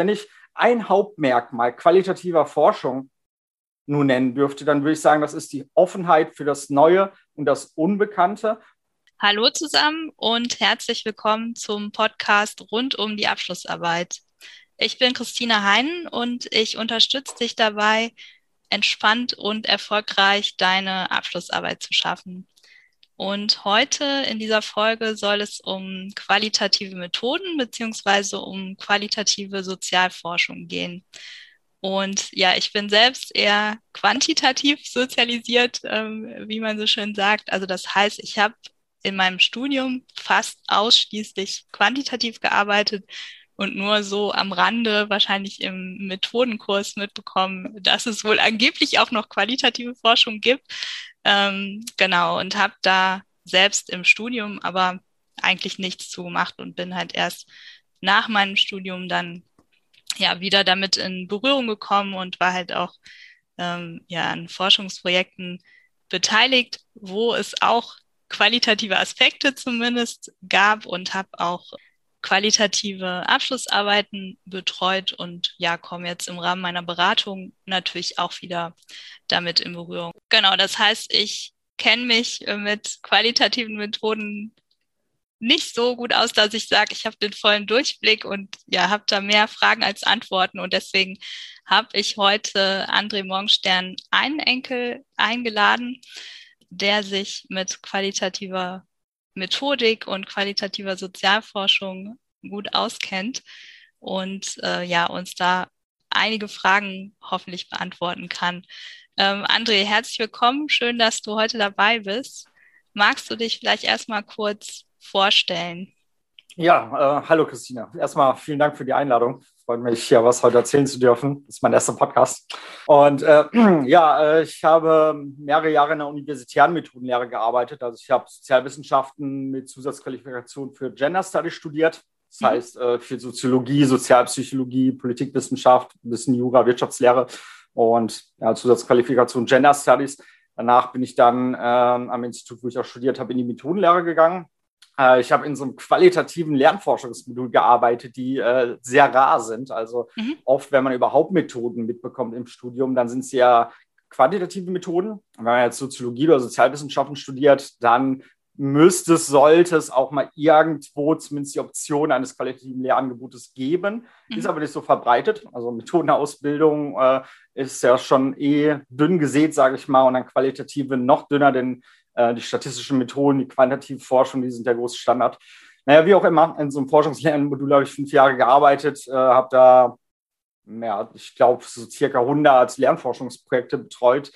wenn ich ein Hauptmerkmal qualitativer Forschung nun nennen dürfte, dann würde ich sagen, das ist die Offenheit für das Neue und das Unbekannte. Hallo zusammen und herzlich willkommen zum Podcast rund um die Abschlussarbeit. Ich bin Christina Heinen und ich unterstütze dich dabei, entspannt und erfolgreich deine Abschlussarbeit zu schaffen. Und heute in dieser Folge soll es um qualitative Methoden beziehungsweise um qualitative Sozialforschung gehen. Und ja, ich bin selbst eher quantitativ sozialisiert, ähm, wie man so schön sagt. Also das heißt, ich habe in meinem Studium fast ausschließlich quantitativ gearbeitet und nur so am Rande wahrscheinlich im Methodenkurs mitbekommen, dass es wohl angeblich auch noch qualitative Forschung gibt. Ähm, genau, und habe da selbst im Studium aber eigentlich nichts zugemacht und bin halt erst nach meinem Studium dann ja wieder damit in Berührung gekommen und war halt auch ähm, ja an Forschungsprojekten beteiligt, wo es auch qualitative Aspekte zumindest gab und habe auch qualitative Abschlussarbeiten betreut und ja, komme jetzt im Rahmen meiner Beratung natürlich auch wieder damit in Berührung. Genau, das heißt, ich kenne mich mit qualitativen Methoden nicht so gut aus, dass ich sage, ich habe den vollen Durchblick und ja, habe da mehr Fragen als Antworten. Und deswegen habe ich heute André Morgenstern einen Enkel eingeladen, der sich mit qualitativer Methodik und qualitativer Sozialforschung gut auskennt und äh, ja, uns da einige Fragen hoffentlich beantworten kann. Ähm, André, herzlich willkommen. Schön, dass du heute dabei bist. Magst du dich vielleicht erstmal kurz vorstellen? Ja, äh, hallo Christina. Erstmal vielen Dank für die Einladung. Freut mich, hier was heute erzählen zu dürfen. Das ist mein erster Podcast. Und äh, ja, äh, ich habe mehrere Jahre in der universitären Methodenlehre gearbeitet. Also ich habe Sozialwissenschaften mit Zusatzqualifikation für Gender Studies studiert. Das mhm. heißt, äh, für Soziologie, Sozialpsychologie, Politikwissenschaft, ein bisschen Jura, Wirtschaftslehre und ja, Zusatzqualifikation Gender Studies. Danach bin ich dann ähm, am Institut, wo ich auch studiert habe, in die Methodenlehre gegangen äh, ich habe in so einem qualitativen Lernforschungsmodul gearbeitet, die äh, sehr rar sind. Also mhm. oft, wenn man überhaupt Methoden mitbekommt im Studium, dann sind es ja quantitative Methoden. Wenn man jetzt Soziologie oder Sozialwissenschaften studiert, dann müsste es, sollte es auch mal irgendwo zumindest die Option eines qualitativen Lehrangebotes geben. Mhm. Ist aber nicht so verbreitet. Also Methodenausbildung äh, ist ja schon eh dünn gesät, sage ich mal, und dann qualitative noch dünner, denn äh, die statistischen Methoden, die quantitative Forschung, die sind der große Standard. Naja, wie auch immer, in so einem Forschungslernmodul habe ich fünf Jahre gearbeitet, äh, habe da, ja, ich glaube, so circa 100 Lernforschungsprojekte betreut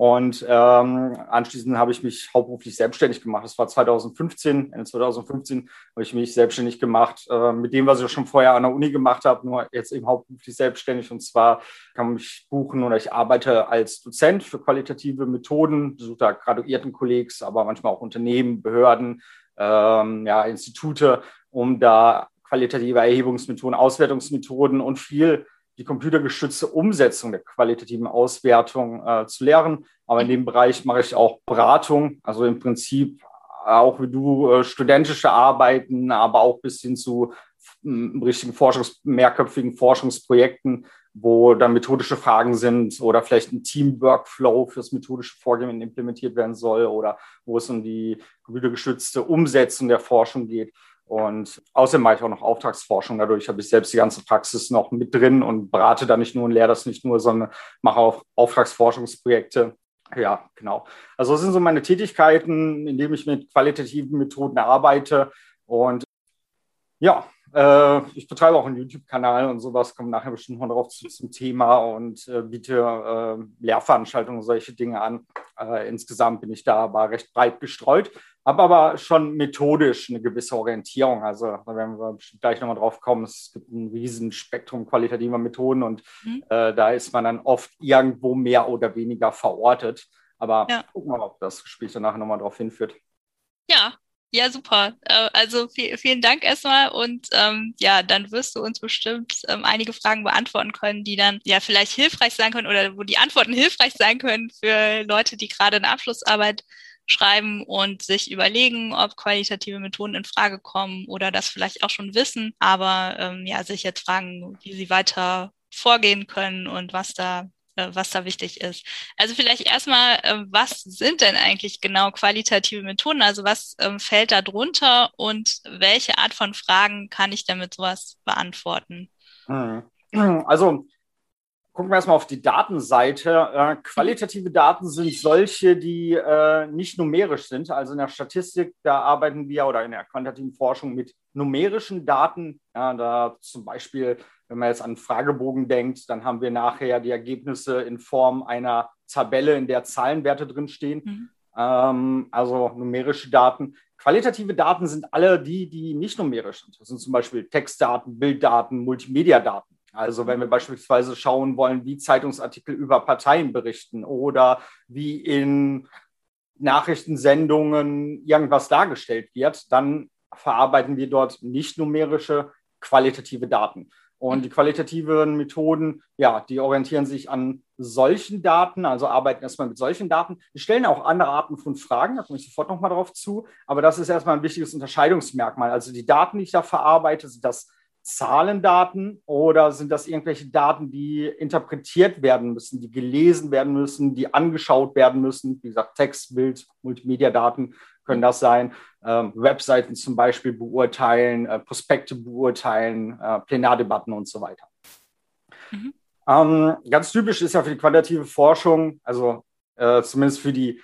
und ähm, anschließend habe ich mich hauptberuflich selbstständig gemacht. Das war 2015. Ende 2015 habe ich mich selbstständig gemacht äh, mit dem, was ich schon vorher an der Uni gemacht habe, nur jetzt eben hauptberuflich selbstständig. Und zwar kann man mich buchen oder ich arbeite als Dozent für qualitative Methoden, besuche da graduierten Kollegs, aber manchmal auch Unternehmen, Behörden, ähm, ja, Institute, um da qualitative Erhebungsmethoden, Auswertungsmethoden und viel die computergestützte Umsetzung der qualitativen Auswertung äh, zu lehren. Aber in dem Bereich mache ich auch Beratung, also im Prinzip auch wie du äh, studentische Arbeiten, aber auch bis hin zu äh, richtigen Forschungs-, mehrköpfigen Forschungsprojekten, wo dann methodische Fragen sind oder vielleicht ein Team-Workflow fürs methodische Vorgehen implementiert werden soll oder wo es um die computergestützte Umsetzung der Forschung geht. Und außerdem mache ich auch noch Auftragsforschung. Dadurch habe ich selbst die ganze Praxis noch mit drin und berate da nicht nur und lehre das nicht nur, sondern mache auch Auftragsforschungsprojekte. Ja, genau. Also das sind so meine Tätigkeiten, indem ich mit qualitativen Methoden arbeite. Und ja, äh, ich betreibe auch einen YouTube-Kanal und sowas, komme nachher bestimmt noch drauf zu, zum Thema und äh, biete äh, Lehrveranstaltungen und solche Dinge an. Äh, insgesamt bin ich da aber recht breit gestreut habe aber schon methodisch eine gewisse Orientierung. Also da werden wir gleich nochmal drauf kommen. Es gibt ein riesen Spektrum qualitativer Methoden und mhm. äh, da ist man dann oft irgendwo mehr oder weniger verortet. Aber ja. gucken wir mal, ob das Gespräch danach nochmal darauf hinführt. Ja, ja, super. Äh, also vielen Dank erstmal und ähm, ja, dann wirst du uns bestimmt ähm, einige Fragen beantworten können, die dann ja vielleicht hilfreich sein können oder wo die Antworten hilfreich sein können für Leute, die gerade eine Abschlussarbeit schreiben und sich überlegen, ob qualitative Methoden in Frage kommen oder das vielleicht auch schon wissen, aber ähm, ja, sich jetzt fragen, wie sie weiter vorgehen können und was da äh, was da wichtig ist. Also vielleicht erstmal, äh, was sind denn eigentlich genau qualitative Methoden? Also was ähm, fällt da drunter und welche Art von Fragen kann ich damit sowas beantworten? Hm. Also gucken wir erstmal auf die Datenseite. Äh, qualitative Daten sind solche, die äh, nicht numerisch sind. Also in der Statistik, da arbeiten wir oder in der quantitativen Forschung mit numerischen Daten. Ja, da zum Beispiel, wenn man jetzt an Fragebogen denkt, dann haben wir nachher die Ergebnisse in Form einer Tabelle, in der Zahlenwerte drinstehen. Mhm. Ähm, also numerische Daten. Qualitative Daten sind alle die, die nicht numerisch sind. Das sind zum Beispiel Textdaten, Bilddaten, Multimediadaten. Also wenn wir beispielsweise schauen wollen, wie Zeitungsartikel über Parteien berichten oder wie in Nachrichtensendungen irgendwas dargestellt wird, dann verarbeiten wir dort nicht numerische qualitative Daten. Und die qualitativen Methoden, ja, die orientieren sich an solchen Daten, also arbeiten erstmal mit solchen Daten. Die stellen auch andere Arten von Fragen, da komme ich sofort nochmal drauf zu. Aber das ist erstmal ein wichtiges Unterscheidungsmerkmal. Also die Daten, die ich da verarbeite, sind das Zahlendaten oder sind das irgendwelche Daten, die interpretiert werden müssen, die gelesen werden müssen, die angeschaut werden müssen? Wie gesagt, Text, Bild, Multimedia-Daten können das sein. Ähm, Webseiten zum Beispiel beurteilen, äh, Prospekte beurteilen, äh, Plenardebatten und so weiter. Mhm. Ähm, ganz typisch ist ja für die quantitative Forschung, also äh, zumindest für die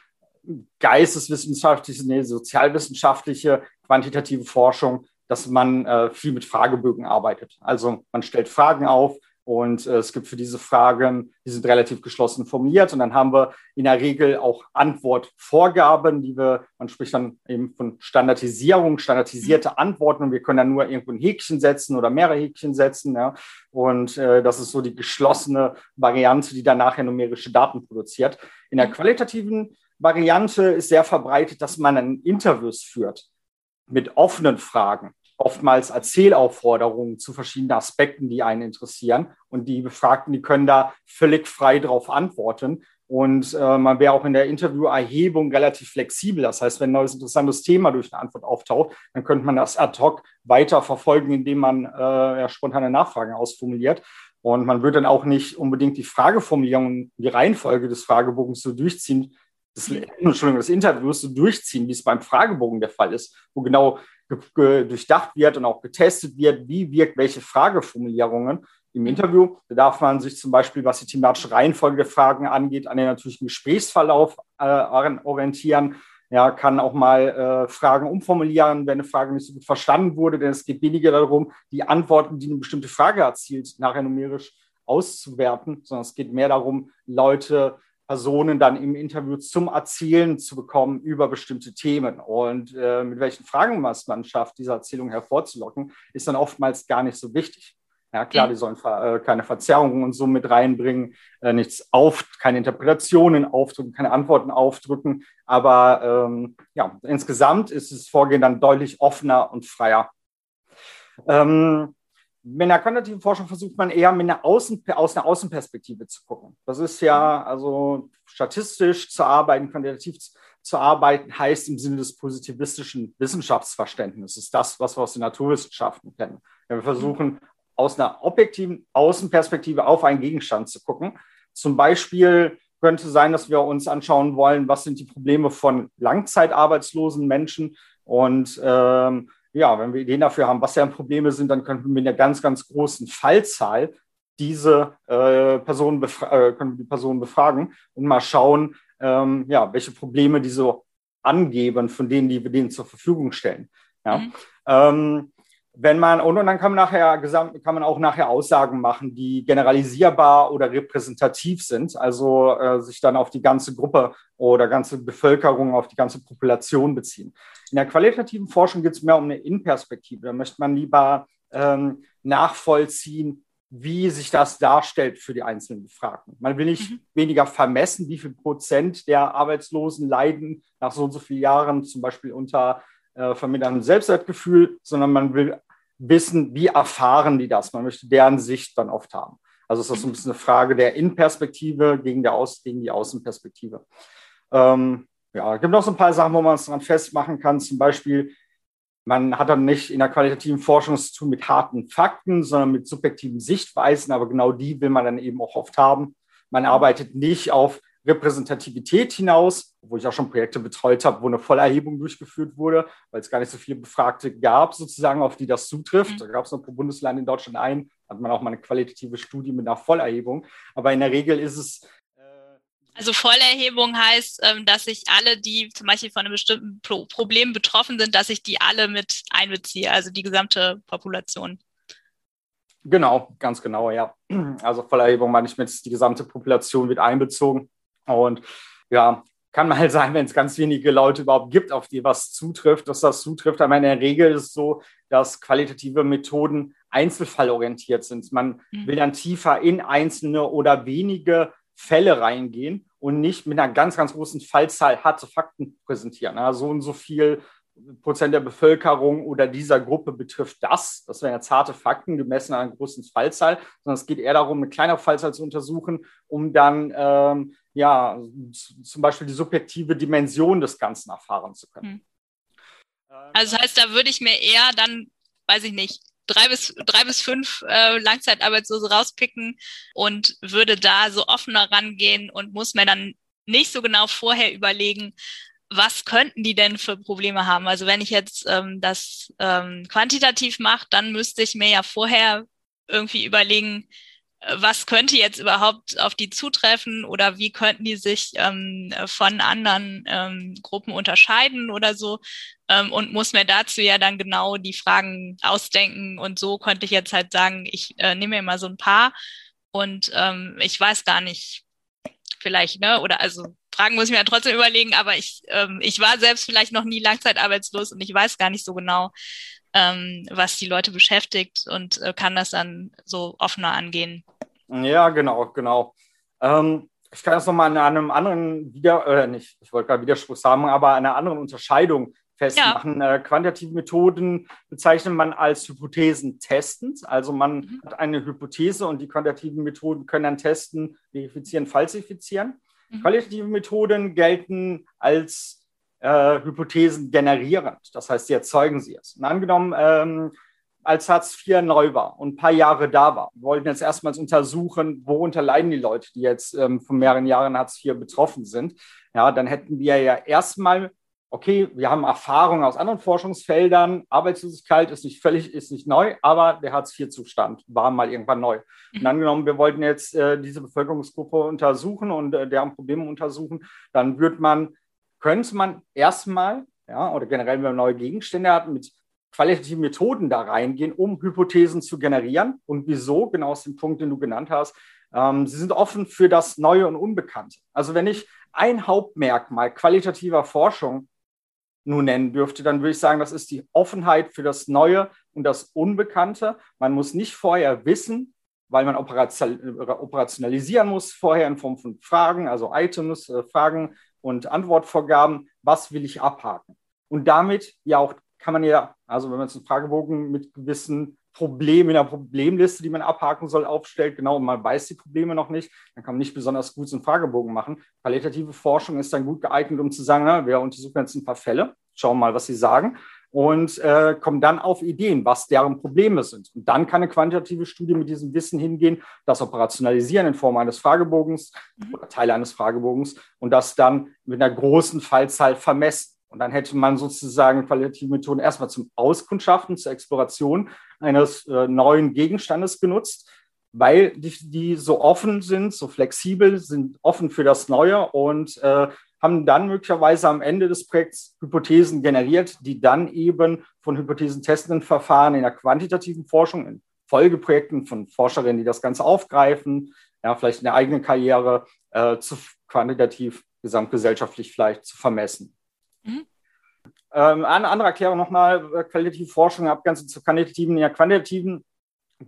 geisteswissenschaftliche, nee, sozialwissenschaftliche quantitative Forschung, dass man äh, viel mit Fragebögen arbeitet. Also man stellt Fragen auf und äh, es gibt für diese Fragen, die sind relativ geschlossen formuliert und dann haben wir in der Regel auch Antwortvorgaben, die wir, man spricht dann eben von Standardisierung, standardisierte Antworten und wir können dann nur irgendwo ein Häkchen setzen oder mehrere Häkchen setzen. Ja. Und äh, das ist so die geschlossene Variante, die dann nachher numerische Daten produziert. In der qualitativen Variante ist sehr verbreitet, dass man ein Interviews führt mit offenen Fragen, oftmals Erzählaufforderungen zu verschiedenen Aspekten, die einen interessieren. Und die Befragten, die können da völlig frei darauf antworten. Und äh, man wäre auch in der Interviewerhebung relativ flexibel. Das heißt, wenn ein neues interessantes Thema durch eine Antwort auftaucht, dann könnte man das ad hoc weiter verfolgen, indem man äh, ja, spontane Nachfragen ausformuliert. Und man würde dann auch nicht unbedingt die Frageformulierung, die Reihenfolge des Fragebogens so durchziehen, des, Entschuldigung, des Interviews so durchziehen, wie es beim Fragebogen der Fall ist, wo genau durchdacht wird und auch getestet wird, wie wirkt welche Frageformulierungen im Interview. Da darf man sich zum Beispiel, was die thematische Reihenfolge der Fragen angeht, an den natürlichen Gesprächsverlauf äh, orientieren. Ja, kann auch mal äh, Fragen umformulieren, wenn eine Frage nicht so gut verstanden wurde, denn es geht weniger darum, die Antworten, die eine bestimmte Frage erzielt, nachher numerisch auszuwerten, sondern es geht mehr darum, Leute Personen dann im Interview zum Erzählen zu bekommen über bestimmte Themen. Und äh, mit welchen Fragen man schafft, diese Erzählung hervorzulocken, ist dann oftmals gar nicht so wichtig. Ja, klar, die sollen äh, keine Verzerrungen und so mit reinbringen, äh, nichts auf, keine Interpretationen aufdrücken, keine Antworten aufdrücken. Aber ähm, ja, insgesamt ist das Vorgehen dann deutlich offener und freier. Ähm, mit einer quantitativen Forschung versucht man eher mit einer Außen, aus einer Außenperspektive zu gucken. Das ist ja, also statistisch zu arbeiten, quantitativ zu arbeiten, heißt im Sinne des positivistischen Wissenschaftsverständnisses, das, was wir aus den Naturwissenschaften kennen. wir versuchen, aus einer objektiven Außenperspektive auf einen Gegenstand zu gucken. Zum Beispiel könnte sein, dass wir uns anschauen wollen, was sind die Probleme von langzeitarbeitslosen Menschen und ähm, ja, wenn wir Ideen dafür haben, was deren Probleme sind, dann können wir mit einer ganz, ganz großen Fallzahl diese äh, Personen äh, können wir die Personen befragen und mal schauen, ähm, ja, welche Probleme die so angeben, von denen, die wir denen zur Verfügung stellen. Ja. Mhm. Ähm, wenn man, und, und dann kann man nachher kann man auch nachher Aussagen machen, die generalisierbar oder repräsentativ sind, also äh, sich dann auf die ganze Gruppe oder ganze Bevölkerung, auf die ganze Population beziehen. In der qualitativen Forschung geht es mehr um eine Innenperspektive. Da möchte man lieber ähm, nachvollziehen, wie sich das darstellt für die einzelnen Befragten. Man will nicht mhm. weniger vermessen, wie viel Prozent der Arbeitslosen leiden nach so und so vielen Jahren, zum Beispiel unter äh, verminderndem Selbstwertgefühl, sondern man will wissen, wie erfahren die das. Man möchte deren Sicht dann oft haben. Also ist das so ein bisschen eine Frage der Innenperspektive gegen, der Aus, gegen die Außenperspektive. Ähm, ja, es gibt noch so ein paar Sachen, wo man es dran festmachen kann. Zum Beispiel, man hat dann nicht in der qualitativen Forschung zu tun mit harten Fakten, sondern mit subjektiven Sichtweisen, aber genau die will man dann eben auch oft haben. Man arbeitet nicht auf Repräsentativität hinaus, wo ich auch schon Projekte betreut habe, wo eine Vollerhebung durchgeführt wurde, weil es gar nicht so viele Befragte gab, sozusagen, auf die das zutrifft. Mhm. Da gab es noch pro Bundesland in Deutschland ein, hat man auch mal eine qualitative Studie mit einer Vollerhebung. Aber in der Regel ist es also Vollerhebung heißt, ähm, dass ich alle, die zum Beispiel von einem bestimmten Problem betroffen sind, dass ich die alle mit einbeziehe, also die gesamte Population. Genau, ganz genau, ja. Also Vollerhebung meine ich mit, die gesamte Population wird einbezogen. Und ja, kann halt sein, wenn es ganz wenige Leute überhaupt gibt, auf die was zutrifft, dass das zutrifft. Aber in der Regel ist es so, dass qualitative Methoden einzelfallorientiert sind. Man mhm. will dann tiefer in einzelne oder wenige Fälle reingehen und nicht mit einer ganz, ganz großen Fallzahl harte Fakten präsentieren. Ja, so und so viel Prozent der Bevölkerung oder dieser Gruppe betrifft das. Das wären jetzt harte Fakten gemessen an einer großen Fallzahl, sondern es geht eher darum, eine kleine Fallzahl zu untersuchen, um dann ähm, ja zum Beispiel die subjektive Dimension des Ganzen erfahren zu können. Hm. Also das heißt, da würde ich mir eher dann, weiß ich nicht, drei bis, drei bis fünf äh, Langzeitarbeitslose rauspicken und würde da so offener rangehen und muss mir dann nicht so genau vorher überlegen, was könnten die denn für Probleme haben? Also wenn ich jetzt ähm, das ähm, quantitativ mache, dann müsste ich mir ja vorher irgendwie überlegen, was könnte jetzt überhaupt auf die zutreffen oder wie könnten die sich ähm, von anderen ähm, Gruppen unterscheiden oder so? Ähm, und muss mir dazu ja dann genau die Fragen ausdenken. Und so könnte ich jetzt halt sagen, ich äh, nehme mir mal so ein paar. Und ähm, ich weiß gar nicht, vielleicht, ne, oder also Fragen muss ich mir ja trotzdem überlegen, aber ich, ähm, ich war selbst vielleicht noch nie langzeitarbeitslos und ich weiß gar nicht so genau, ähm, was die Leute beschäftigt und äh, kann das dann so offener angehen. Ja, genau, genau. Ähm, ich kann das nochmal an einem anderen wieder, äh, nicht, ich wollte gerade Widerspruch sagen, aber einer anderen Unterscheidung festmachen. Ja. Äh, quantitative Methoden bezeichnet man als Hypothesen testend. Also man mhm. hat eine Hypothese und die quantitativen Methoden können dann testen, verifizieren, falsifizieren. Mhm. Qualitative Methoden gelten als äh, Hypothesen generierend. Das heißt, sie erzeugen sie es. Und angenommen, ähm, als Hartz IV neu war und ein paar Jahre da war, wir wollten jetzt erstmals untersuchen, worunter leiden die Leute, die jetzt ähm, von mehreren Jahren Hartz IV betroffen sind. Ja, dann hätten wir ja erstmal, okay, wir haben Erfahrungen aus anderen Forschungsfeldern, Arbeitslosigkeit ist nicht völlig, ist nicht neu, aber der Hartz IV-Zustand war mal irgendwann neu. Und angenommen, wir wollten jetzt äh, diese Bevölkerungsgruppe untersuchen und äh, deren Probleme untersuchen, dann würde man könnte man erstmal, ja, oder generell, wenn man neue Gegenstände hat, mit qualitativen Methoden da reingehen, um Hypothesen zu generieren. Und wieso? Genau aus dem Punkt, den du genannt hast. Ähm, sie sind offen für das Neue und Unbekannte. Also wenn ich ein Hauptmerkmal qualitativer Forschung nun nennen dürfte, dann würde ich sagen, das ist die Offenheit für das Neue und das Unbekannte. Man muss nicht vorher wissen, weil man operationalisieren muss, vorher in Form von Fragen, also Items, äh, Fragen, und Antwortvorgaben, was will ich abhaken? Und damit ja auch kann man ja, also wenn man jetzt einen Fragebogen mit gewissen Problemen in der Problemliste, die man abhaken soll, aufstellt, genau, und man weiß die Probleme noch nicht, dann kann man nicht besonders gut so einen Fragebogen machen. Qualitative Forschung ist dann gut geeignet, um zu sagen, na, wir untersuchen jetzt ein paar Fälle, schauen mal, was sie sagen und äh, kommen dann auf Ideen, was deren Probleme sind. Und dann kann eine quantitative Studie mit diesem Wissen hingehen, das operationalisieren in Form eines Fragebogens mhm. oder Teile eines Fragebogens und das dann mit einer großen Fallzahl vermessen. Und dann hätte man sozusagen qualitative Methoden erstmal zum Auskundschaften, zur Exploration eines äh, neuen Gegenstandes genutzt, weil die, die so offen sind, so flexibel, sind offen für das Neue und äh, haben dann möglicherweise am Ende des Projekts Hypothesen generiert, die dann eben von hypothesentestenden Verfahren in der quantitativen Forschung, in Folgeprojekten von Forscherinnen, die das Ganze aufgreifen, ja, vielleicht in der eigenen Karriere äh, zu quantitativ, gesamtgesellschaftlich vielleicht zu vermessen. Mhm. Ähm, eine andere Erklärung nochmal, äh, qualitative Forschung abgrenzen zu quantitativen. Der quantitativen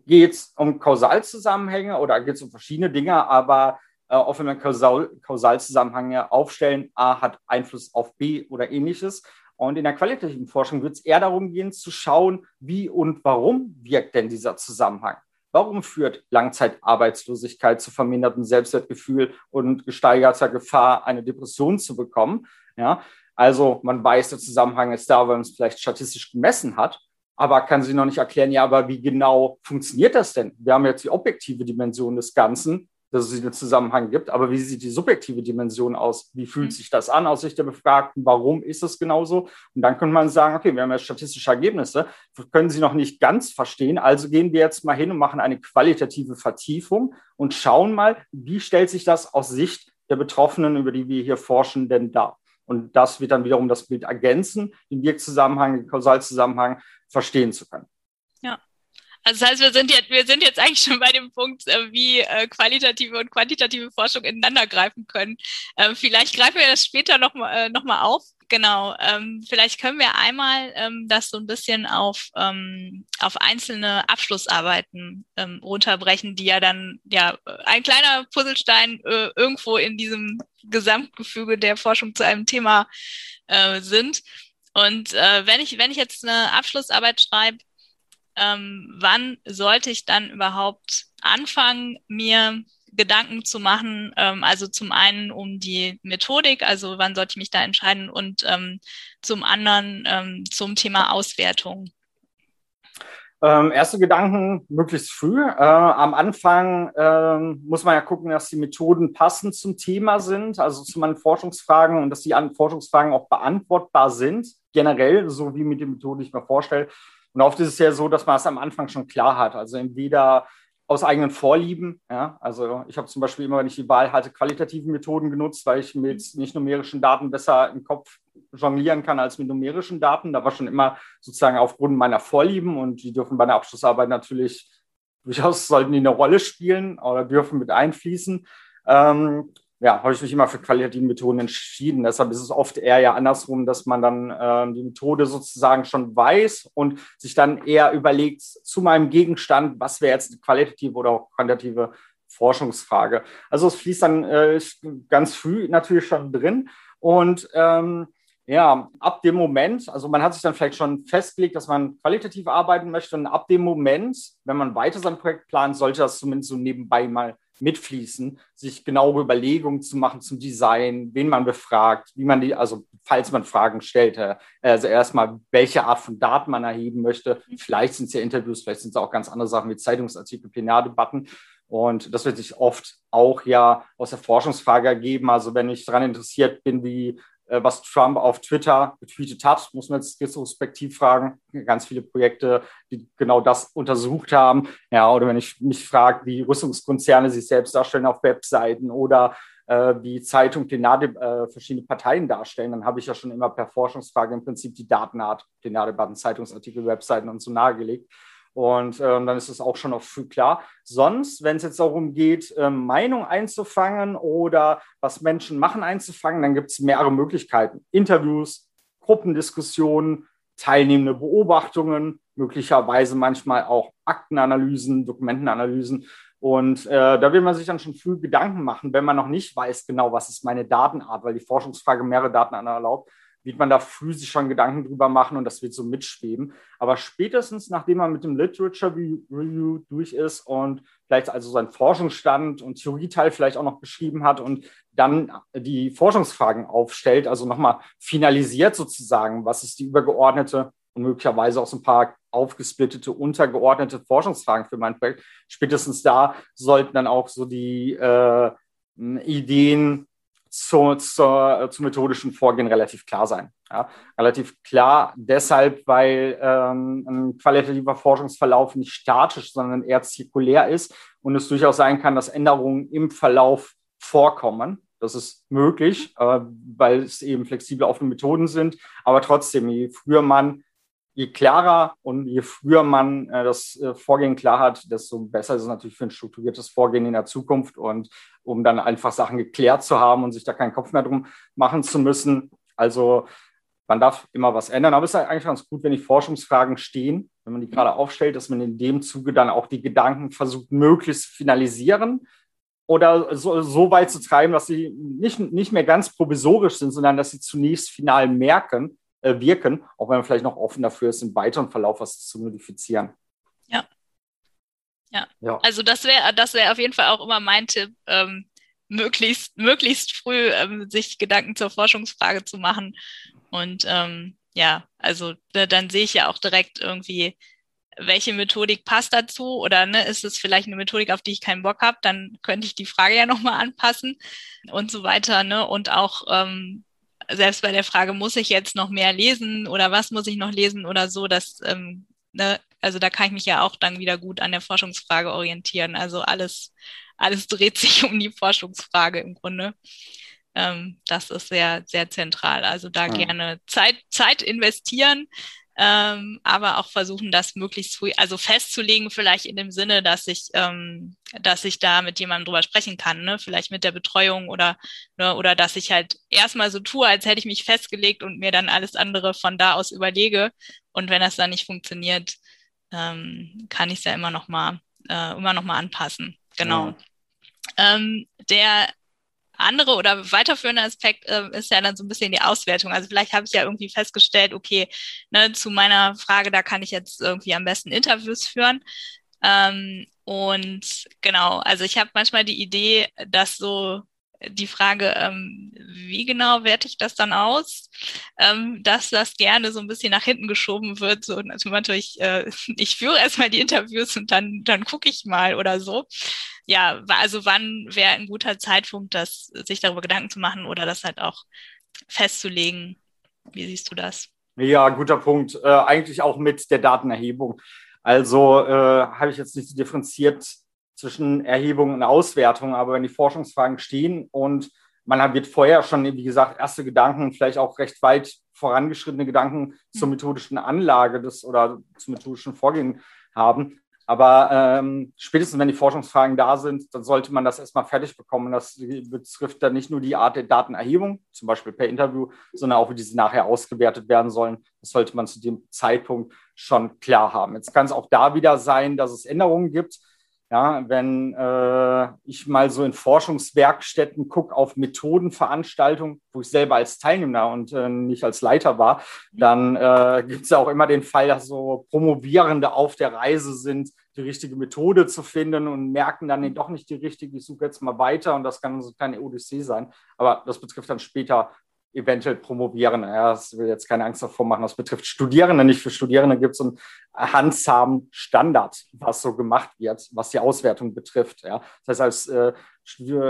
geht es um Kausalzusammenhänge oder geht es um verschiedene Dinge, aber äh, auch wenn wir Kausal, Kausalzusammenhänge aufstellen, A hat Einfluss auf B oder ähnliches. Und in der qualitativen Forschung wird es eher darum gehen, zu schauen, wie und warum wirkt denn dieser Zusammenhang. Warum führt Langzeitarbeitslosigkeit zu vermindertem Selbstwertgefühl und gesteigerter Gefahr, eine Depression zu bekommen? Ja, also man weiß, der Zusammenhang ist da, weil man es vielleicht statistisch gemessen hat, aber kann sie noch nicht erklären, ja, aber wie genau funktioniert das denn? Wir haben jetzt die objektive Dimension des Ganzen, dass es einen Zusammenhang gibt, aber wie sieht die subjektive Dimension aus? Wie fühlt mhm. sich das an aus Sicht der Befragten? Warum ist es genauso? Und dann könnte man sagen, okay, wir haben ja statistische Ergebnisse, können Sie noch nicht ganz verstehen, also gehen wir jetzt mal hin und machen eine qualitative Vertiefung und schauen mal, wie stellt sich das aus Sicht der Betroffenen, über die wir hier forschen, denn dar? Und das wird dann wiederum das Bild ergänzen, den Wirkzusammenhang, den Kausalzusammenhang verstehen zu können. Ja. Also das heißt, wir sind jetzt, wir sind jetzt eigentlich schon bei dem Punkt, äh, wie äh, qualitative und quantitative Forschung ineinander greifen können. Ähm, vielleicht greifen wir das später nochmal äh, noch mal auf. Genau, ähm, vielleicht können wir einmal ähm, das so ein bisschen auf, ähm, auf einzelne Abschlussarbeiten ähm, runterbrechen, die ja dann ja ein kleiner Puzzlestein äh, irgendwo in diesem Gesamtgefüge der Forschung zu einem Thema äh, sind. Und äh, wenn ich wenn ich jetzt eine Abschlussarbeit schreibe, ähm, wann sollte ich dann überhaupt anfangen, mir Gedanken zu machen. Ähm, also zum einen um die Methodik, also wann sollte ich mich da entscheiden und ähm, zum anderen ähm, zum Thema Auswertung. Ähm, erste Gedanken möglichst früh. Äh, am Anfang äh, muss man ja gucken, dass die Methoden passend zum Thema sind, also zu meinen Forschungsfragen und dass die Forschungsfragen auch beantwortbar sind, generell, so wie mit den Methoden ich mir vorstelle. Und oft ist es ja so, dass man es am Anfang schon klar hat. Also entweder aus eigenen Vorlieben. Ja? Also ich habe zum Beispiel immer, wenn ich die Wahl hatte, qualitative Methoden genutzt, weil ich mit nicht numerischen Daten besser im Kopf jonglieren kann als mit numerischen Daten. Da war schon immer sozusagen aufgrund meiner Vorlieben und die dürfen bei einer Abschlussarbeit natürlich durchaus sollten die eine Rolle spielen oder dürfen mit einfließen. Ähm, ja, habe ich mich immer für qualitative Methoden entschieden. Deshalb ist es oft eher ja andersrum, dass man dann äh, die Methode sozusagen schon weiß und sich dann eher überlegt zu meinem Gegenstand, was wäre jetzt eine qualitative oder auch quantitative Forschungsfrage. Also es fließt dann äh, ganz früh natürlich schon drin und ähm, ja, ab dem Moment, also man hat sich dann vielleicht schon festgelegt, dass man qualitativ arbeiten möchte und ab dem Moment, wenn man weiter sein Projekt plant, sollte das zumindest so nebenbei mal mitfließen, sich genaue Überlegungen zu machen zum Design, wen man befragt, wie man die, also falls man Fragen stellt, äh, also erstmal, welche Art von Daten man erheben möchte. Vielleicht sind es ja Interviews, vielleicht sind es auch ganz andere Sachen wie Zeitungsartikel, Plenardebatten. Und das wird sich oft auch ja aus der Forschungsfrage ergeben. Also wenn ich daran interessiert bin, wie was Trump auf Twitter getweetet hat, muss man jetzt retrospektiv fragen. Ganz viele Projekte, die genau das untersucht haben. Ja, oder wenn ich mich frage, wie Rüstungskonzerne sich selbst darstellen auf Webseiten oder äh, wie Zeitung Plenarde, äh, verschiedene Parteien darstellen, dann habe ich ja schon immer per Forschungsfrage im Prinzip die Datenart, Plenardebatten, Zeitungsartikel, Webseiten und so nahegelegt. Und ähm, dann ist es auch schon noch früh klar. Sonst, wenn es jetzt darum geht, ähm, Meinung einzufangen oder was Menschen machen einzufangen, dann gibt es mehrere Möglichkeiten. Interviews, Gruppendiskussionen, teilnehmende Beobachtungen, möglicherweise manchmal auch Aktenanalysen, Dokumentenanalysen. Und äh, da will man sich dann schon früh Gedanken machen, wenn man noch nicht weiß genau, was ist meine Datenart, weil die Forschungsfrage mehrere Datenarten erlaubt, wird man da früh sich schon Gedanken drüber machen und das wird so mitschweben. Aber spätestens, nachdem man mit dem Literature Review durch ist und vielleicht also seinen Forschungsstand und Theorieteil vielleicht auch noch beschrieben hat und dann die Forschungsfragen aufstellt, also nochmal finalisiert sozusagen, was ist die übergeordnete und möglicherweise auch so ein paar aufgesplittete, untergeordnete Forschungsfragen für mein Projekt. Spätestens da sollten dann auch so die äh, Ideen zu, zur, zum methodischen Vorgehen relativ klar sein. Ja, relativ klar deshalb, weil ähm, ein qualitativer Forschungsverlauf nicht statisch, sondern eher zirkulär ist und es durchaus sein kann, dass Änderungen im Verlauf vorkommen. Das ist möglich, äh, weil es eben flexible offene Methoden sind. Aber trotzdem, je früher man je klarer und je früher man äh, das äh, Vorgehen klar hat, desto besser ist es natürlich für ein strukturiertes Vorgehen in der Zukunft und um dann einfach Sachen geklärt zu haben und sich da keinen Kopf mehr drum machen zu müssen. Also man darf immer was ändern, aber es ist eigentlich ganz gut, wenn die Forschungsfragen stehen, wenn man die gerade aufstellt, dass man in dem Zuge dann auch die Gedanken versucht, möglichst finalisieren oder so, so weit zu treiben, dass sie nicht, nicht mehr ganz provisorisch sind, sondern dass sie zunächst final merken, äh, wirken, auch wenn man vielleicht noch offen dafür ist, im weiteren Verlauf was zu modifizieren. Ja. Ja. ja. Also das wäre das wäre auf jeden Fall auch immer mein Tipp. Ähm, möglichst, möglichst früh ähm, sich Gedanken zur Forschungsfrage zu machen. Und ähm, ja, also ne, dann sehe ich ja auch direkt irgendwie, welche Methodik passt dazu oder ne, ist es vielleicht eine Methodik, auf die ich keinen Bock habe, dann könnte ich die Frage ja nochmal anpassen und so weiter. Ne? Und auch ähm, selbst bei der Frage, muss ich jetzt noch mehr lesen oder was muss ich noch lesen oder so, das, ähm, ne, also da kann ich mich ja auch dann wieder gut an der Forschungsfrage orientieren. Also alles, alles dreht sich um die Forschungsfrage im Grunde. Ähm, das ist sehr, sehr zentral. Also da ja. gerne Zeit, Zeit investieren, ähm, aber auch versuchen, das möglichst früh, also festzulegen, vielleicht in dem Sinne, dass ich, ähm, dass ich da mit jemandem drüber sprechen kann, ne? vielleicht mit der Betreuung oder, ne? oder dass ich halt erstmal so tue, als hätte ich mich festgelegt und mir dann alles andere von da aus überlege. Und wenn das dann nicht funktioniert, ähm, kann ich es ja immer noch mal, äh, immer noch mal anpassen. Genau. Ja. Ähm, der andere oder weiterführende Aspekt äh, ist ja dann so ein bisschen die Auswertung. Also vielleicht habe ich ja irgendwie festgestellt, okay, ne, zu meiner Frage, da kann ich jetzt irgendwie am besten Interviews führen. Ähm, und genau, also ich habe manchmal die Idee, dass so die Frage, ähm, wie genau werte ich das dann aus, ähm, dass das gerne so ein bisschen nach hinten geschoben wird. So natürlich, äh, ich führe erstmal die Interviews und dann, dann gucke ich mal oder so ja, also wann wäre ein guter Zeitpunkt, das, sich darüber Gedanken zu machen oder das halt auch festzulegen? Wie siehst du das? Ja, guter Punkt. Äh, eigentlich auch mit der Datenerhebung. Also äh, habe ich jetzt nicht differenziert zwischen Erhebung und Auswertung, aber wenn die Forschungsfragen stehen und man wird vorher schon, wie gesagt, erste Gedanken, vielleicht auch recht weit vorangeschrittene Gedanken zur hm. methodischen Anlage des oder zum methodischen Vorgehen haben, aber ähm, spätestens, wenn die Forschungsfragen da sind, dann sollte man das erstmal fertig bekommen. Das betrifft dann nicht nur die Art der Datenerhebung, zum Beispiel per Interview, sondern auch, wie diese nachher ausgewertet werden sollen. Das sollte man zu dem Zeitpunkt schon klar haben. Jetzt kann es auch da wieder sein, dass es Änderungen gibt. Ja, wenn äh, ich mal so in Forschungswerkstätten gucke auf Methodenveranstaltungen, wo ich selber als Teilnehmer und äh, nicht als Leiter war, dann äh, gibt es ja auch immer den Fall, dass so Promovierende auf der Reise sind, die richtige Methode zu finden und merken dann nee, doch nicht die richtige, ich suche jetzt mal weiter und das kann so eine kleine Odyssee sein. Aber das betrifft dann später eventuell promovieren. Ja, das will jetzt keine Angst davor machen. Das betrifft Studierende nicht. Für Studierende gibt es einen handsamen Standard, was so gemacht wird, was die Auswertung betrifft. Ja. Das heißt, als äh,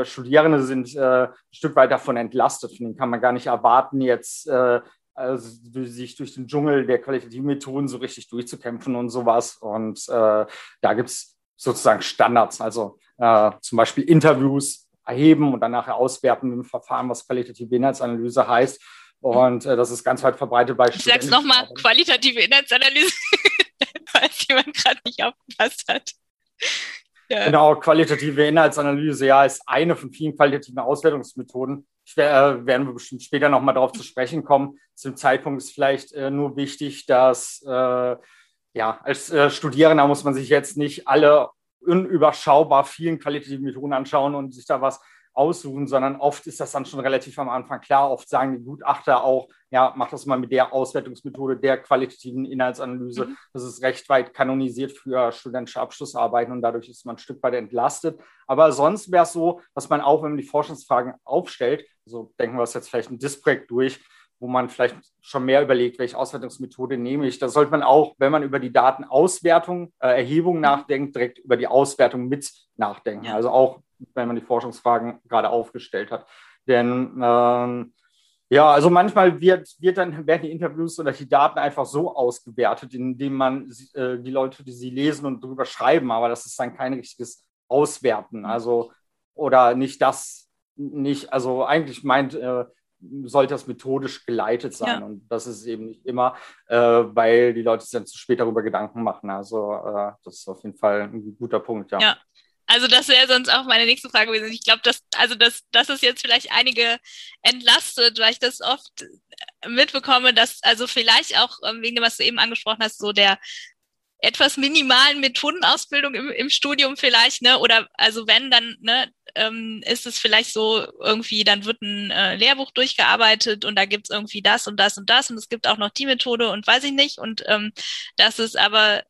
Studierende sind äh, ein Stück weit davon entlastet. Von denen kann man gar nicht erwarten, jetzt äh, also, sich durch den Dschungel der qualitativen Methoden so richtig durchzukämpfen und sowas. Und äh, da gibt es sozusagen Standards, also äh, zum Beispiel Interviews, erheben und dann nachher auswerten im Verfahren, was qualitative Inhaltsanalyse heißt. Und äh, das ist ganz weit verbreitet bei Ich sag's nochmal, qualitative Inhaltsanalyse, falls jemand gerade nicht aufgepasst hat. Ja. Genau, qualitative Inhaltsanalyse, ja, ist eine von vielen qualitativen Auswertungsmethoden. Wär, äh, werden wir bestimmt später nochmal darauf zu sprechen kommen. Zum Zeitpunkt ist vielleicht äh, nur wichtig, dass äh, ja, als äh, Studierender muss man sich jetzt nicht alle unüberschaubar vielen qualitativen Methoden anschauen und sich da was aussuchen, sondern oft ist das dann schon relativ am Anfang klar. Oft sagen die Gutachter auch, ja, mach das mal mit der Auswertungsmethode der qualitativen Inhaltsanalyse. Mhm. Das ist recht weit kanonisiert für studentische Abschlussarbeiten und dadurch ist man ein Stück weit entlastet. Aber sonst wäre es so, dass man auch, wenn man die Forschungsfragen aufstellt, so denken wir es jetzt vielleicht ein Disprojekt durch, wo man vielleicht schon mehr überlegt, welche Auswertungsmethode nehme ich. Da sollte man auch, wenn man über die Datenauswertung, äh, Erhebung mhm. nachdenkt, direkt über die Auswertung mit nachdenken. Ja. Also auch, wenn man die Forschungsfragen gerade aufgestellt hat. Denn ähm, ja, also manchmal wird, wird dann, werden die Interviews oder die Daten einfach so ausgewertet, indem man äh, die Leute, die sie lesen und darüber schreiben, aber das ist dann kein richtiges Auswerten. Also, oder nicht das, nicht, also eigentlich meint äh, sollte das methodisch geleitet sein. Ja. Und das ist eben nicht immer, äh, weil die Leute sich dann zu spät darüber Gedanken machen. Also äh, das ist auf jeden Fall ein guter Punkt, ja. ja. Also das wäre sonst auch meine nächste Frage gewesen. Ich glaube, dass, also dass, dass es jetzt vielleicht einige entlastet, weil ich das oft mitbekomme, dass also vielleicht auch ähm, wegen dem, was du eben angesprochen hast, so der etwas minimalen Methodenausbildung im, im Studium vielleicht, ne? Oder also wenn, dann ne, ähm, ist es vielleicht so irgendwie, dann wird ein äh, Lehrbuch durchgearbeitet und da gibt's irgendwie das und das und das und es gibt auch noch die Methode und weiß ich nicht. Und ähm, das ist aber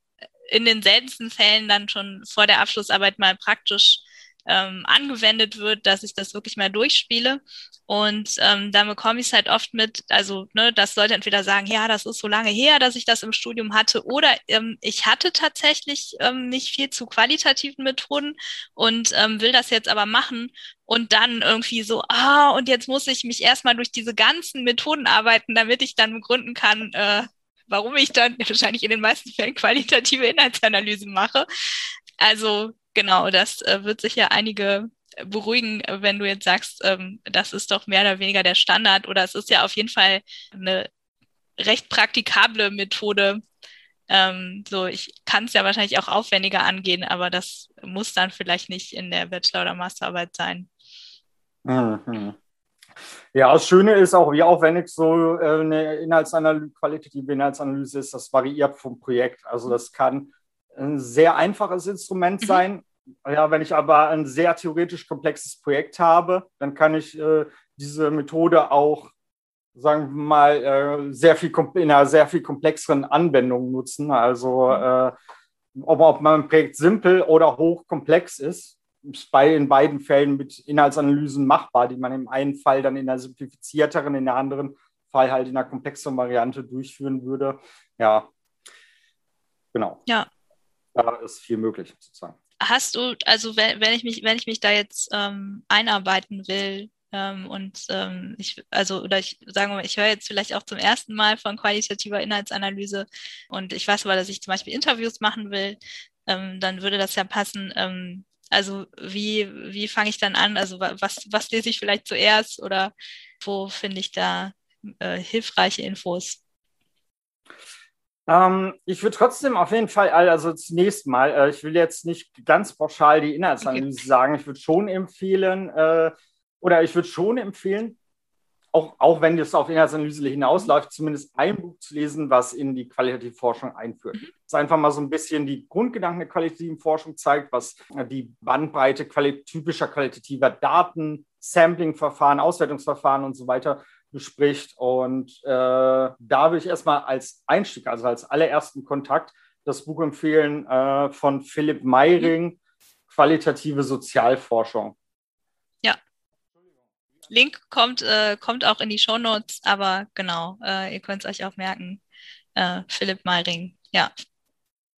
in den seltensten Fällen dann schon vor der Abschlussarbeit mal praktisch ähm, angewendet wird, dass ich das wirklich mal durchspiele. Und ähm, dann bekomme ich es halt oft mit, also ne, das sollte entweder sagen, ja, das ist so lange her, dass ich das im Studium hatte, oder ähm, ich hatte tatsächlich ähm, nicht viel zu qualitativen Methoden und ähm, will das jetzt aber machen und dann irgendwie so, ah, und jetzt muss ich mich erstmal durch diese ganzen Methoden arbeiten, damit ich dann begründen kann, äh, warum ich dann wahrscheinlich in den meisten Fällen qualitative Inhaltsanalysen mache. Also genau, das äh, wird sicher einige beruhigen, wenn du jetzt sagst, ähm, das ist doch mehr oder weniger der Standard oder es ist ja auf jeden Fall eine recht praktikable Methode. Ähm, so, ich kann es ja wahrscheinlich auch aufwendiger angehen, aber das muss dann vielleicht nicht in der Bachelor- oder Masterarbeit sein. Mhm. Ja, das Schöne ist auch, wie aufwendig so äh, eine Inhaltsanalyse, qualitative Inhaltsanalyse ist, das variiert vom Projekt. Also das kann ein sehr einfaches Instrument mhm. sein. Ja, wenn ich aber ein sehr theoretisch komplexes Projekt habe, dann kann ich äh, diese Methode auch, sagen wir mal, äh, sehr viel in einer sehr viel komplexeren Anwendung nutzen. Also äh, ob, ob mein Projekt simpel oder hochkomplex ist, bei, in beiden Fällen mit Inhaltsanalysen machbar, die man im einen Fall dann in einer simplifizierteren, in der anderen Fall halt in einer komplexeren Variante durchführen würde. Ja, genau. Ja. Da ist viel möglich sozusagen. Hast du, also wenn, wenn ich mich, wenn ich mich da jetzt ähm, einarbeiten will, ähm, und ähm, ich, also, oder ich sage mal, ich höre jetzt vielleicht auch zum ersten Mal von qualitativer Inhaltsanalyse und ich weiß aber, dass ich zum Beispiel Interviews machen will, ähm, dann würde das ja passen. Ähm, also wie, wie fange ich dann an? Also was, was lese ich vielleicht zuerst oder wo finde ich da äh, hilfreiche Infos? Ähm, ich würde trotzdem auf jeden Fall, also zunächst mal, äh, ich will jetzt nicht ganz pauschal die Inhaltsanalyse okay. sagen. Ich würde schon empfehlen, äh, oder ich würde schon empfehlen, auch, auch wenn das auf Inhaltsanalyse hinausläuft, zumindest ein Buch zu lesen, was in die qualitative Forschung einführt. Mhm. Das einfach mal so ein bisschen die Grundgedanken der qualitativen Forschung zeigt, was die Bandbreite quali typischer qualitativer Daten, Sampling-Verfahren, Auswertungsverfahren und so weiter bespricht. Und äh, da würde ich erstmal als Einstieg, also als allerersten Kontakt, das Buch empfehlen äh, von Philipp Meiring, Qualitative Sozialforschung. Link kommt, äh, kommt auch in die Show Notes, aber genau, äh, ihr könnt es euch auch merken. Äh, Philipp Meiring, ja.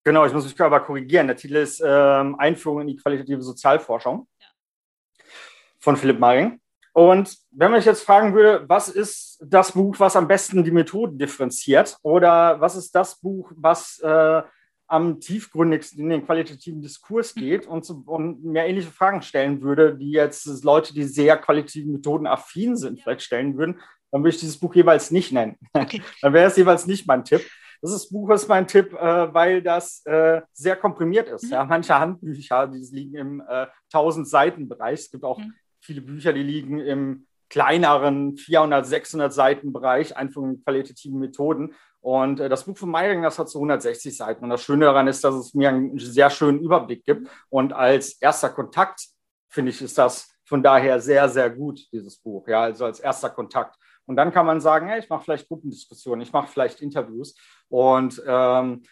Genau, ich muss mich aber korrigieren. Der Titel ist ähm, Einführung in die qualitative Sozialforschung ja. von Philipp Meiring. Und wenn man mich jetzt fragen würde, was ist das Buch, was am besten die Methoden differenziert? Oder was ist das Buch, was äh, am tiefgründigsten in den qualitativen Diskurs geht und, und mir ähnliche Fragen stellen würde, die jetzt Leute, die sehr qualitativen Methoden affin sind, vielleicht stellen würden, dann würde ich dieses Buch jeweils nicht nennen. Okay. dann wäre es jeweils nicht mein Tipp. Das ist, Buch ist mein Tipp, äh, weil das äh, sehr komprimiert ist. Mhm. Ja, manche Handbücher, die liegen im äh, 1000 Seiten Bereich. Es gibt auch mhm. Viele Bücher, die liegen im kleineren 400, 600 Seiten Bereich, einfach in qualitativen Methoden. Und äh, das Buch von Meiring, das hat so 160 Seiten. Und das Schöne daran ist, dass es mir einen sehr schönen Überblick gibt. Und als erster Kontakt, finde ich, ist das von daher sehr, sehr gut, dieses Buch. Ja, also als erster Kontakt. Und dann kann man sagen, hey, ich mache vielleicht Gruppendiskussionen, ich mache vielleicht Interviews. Und ähm,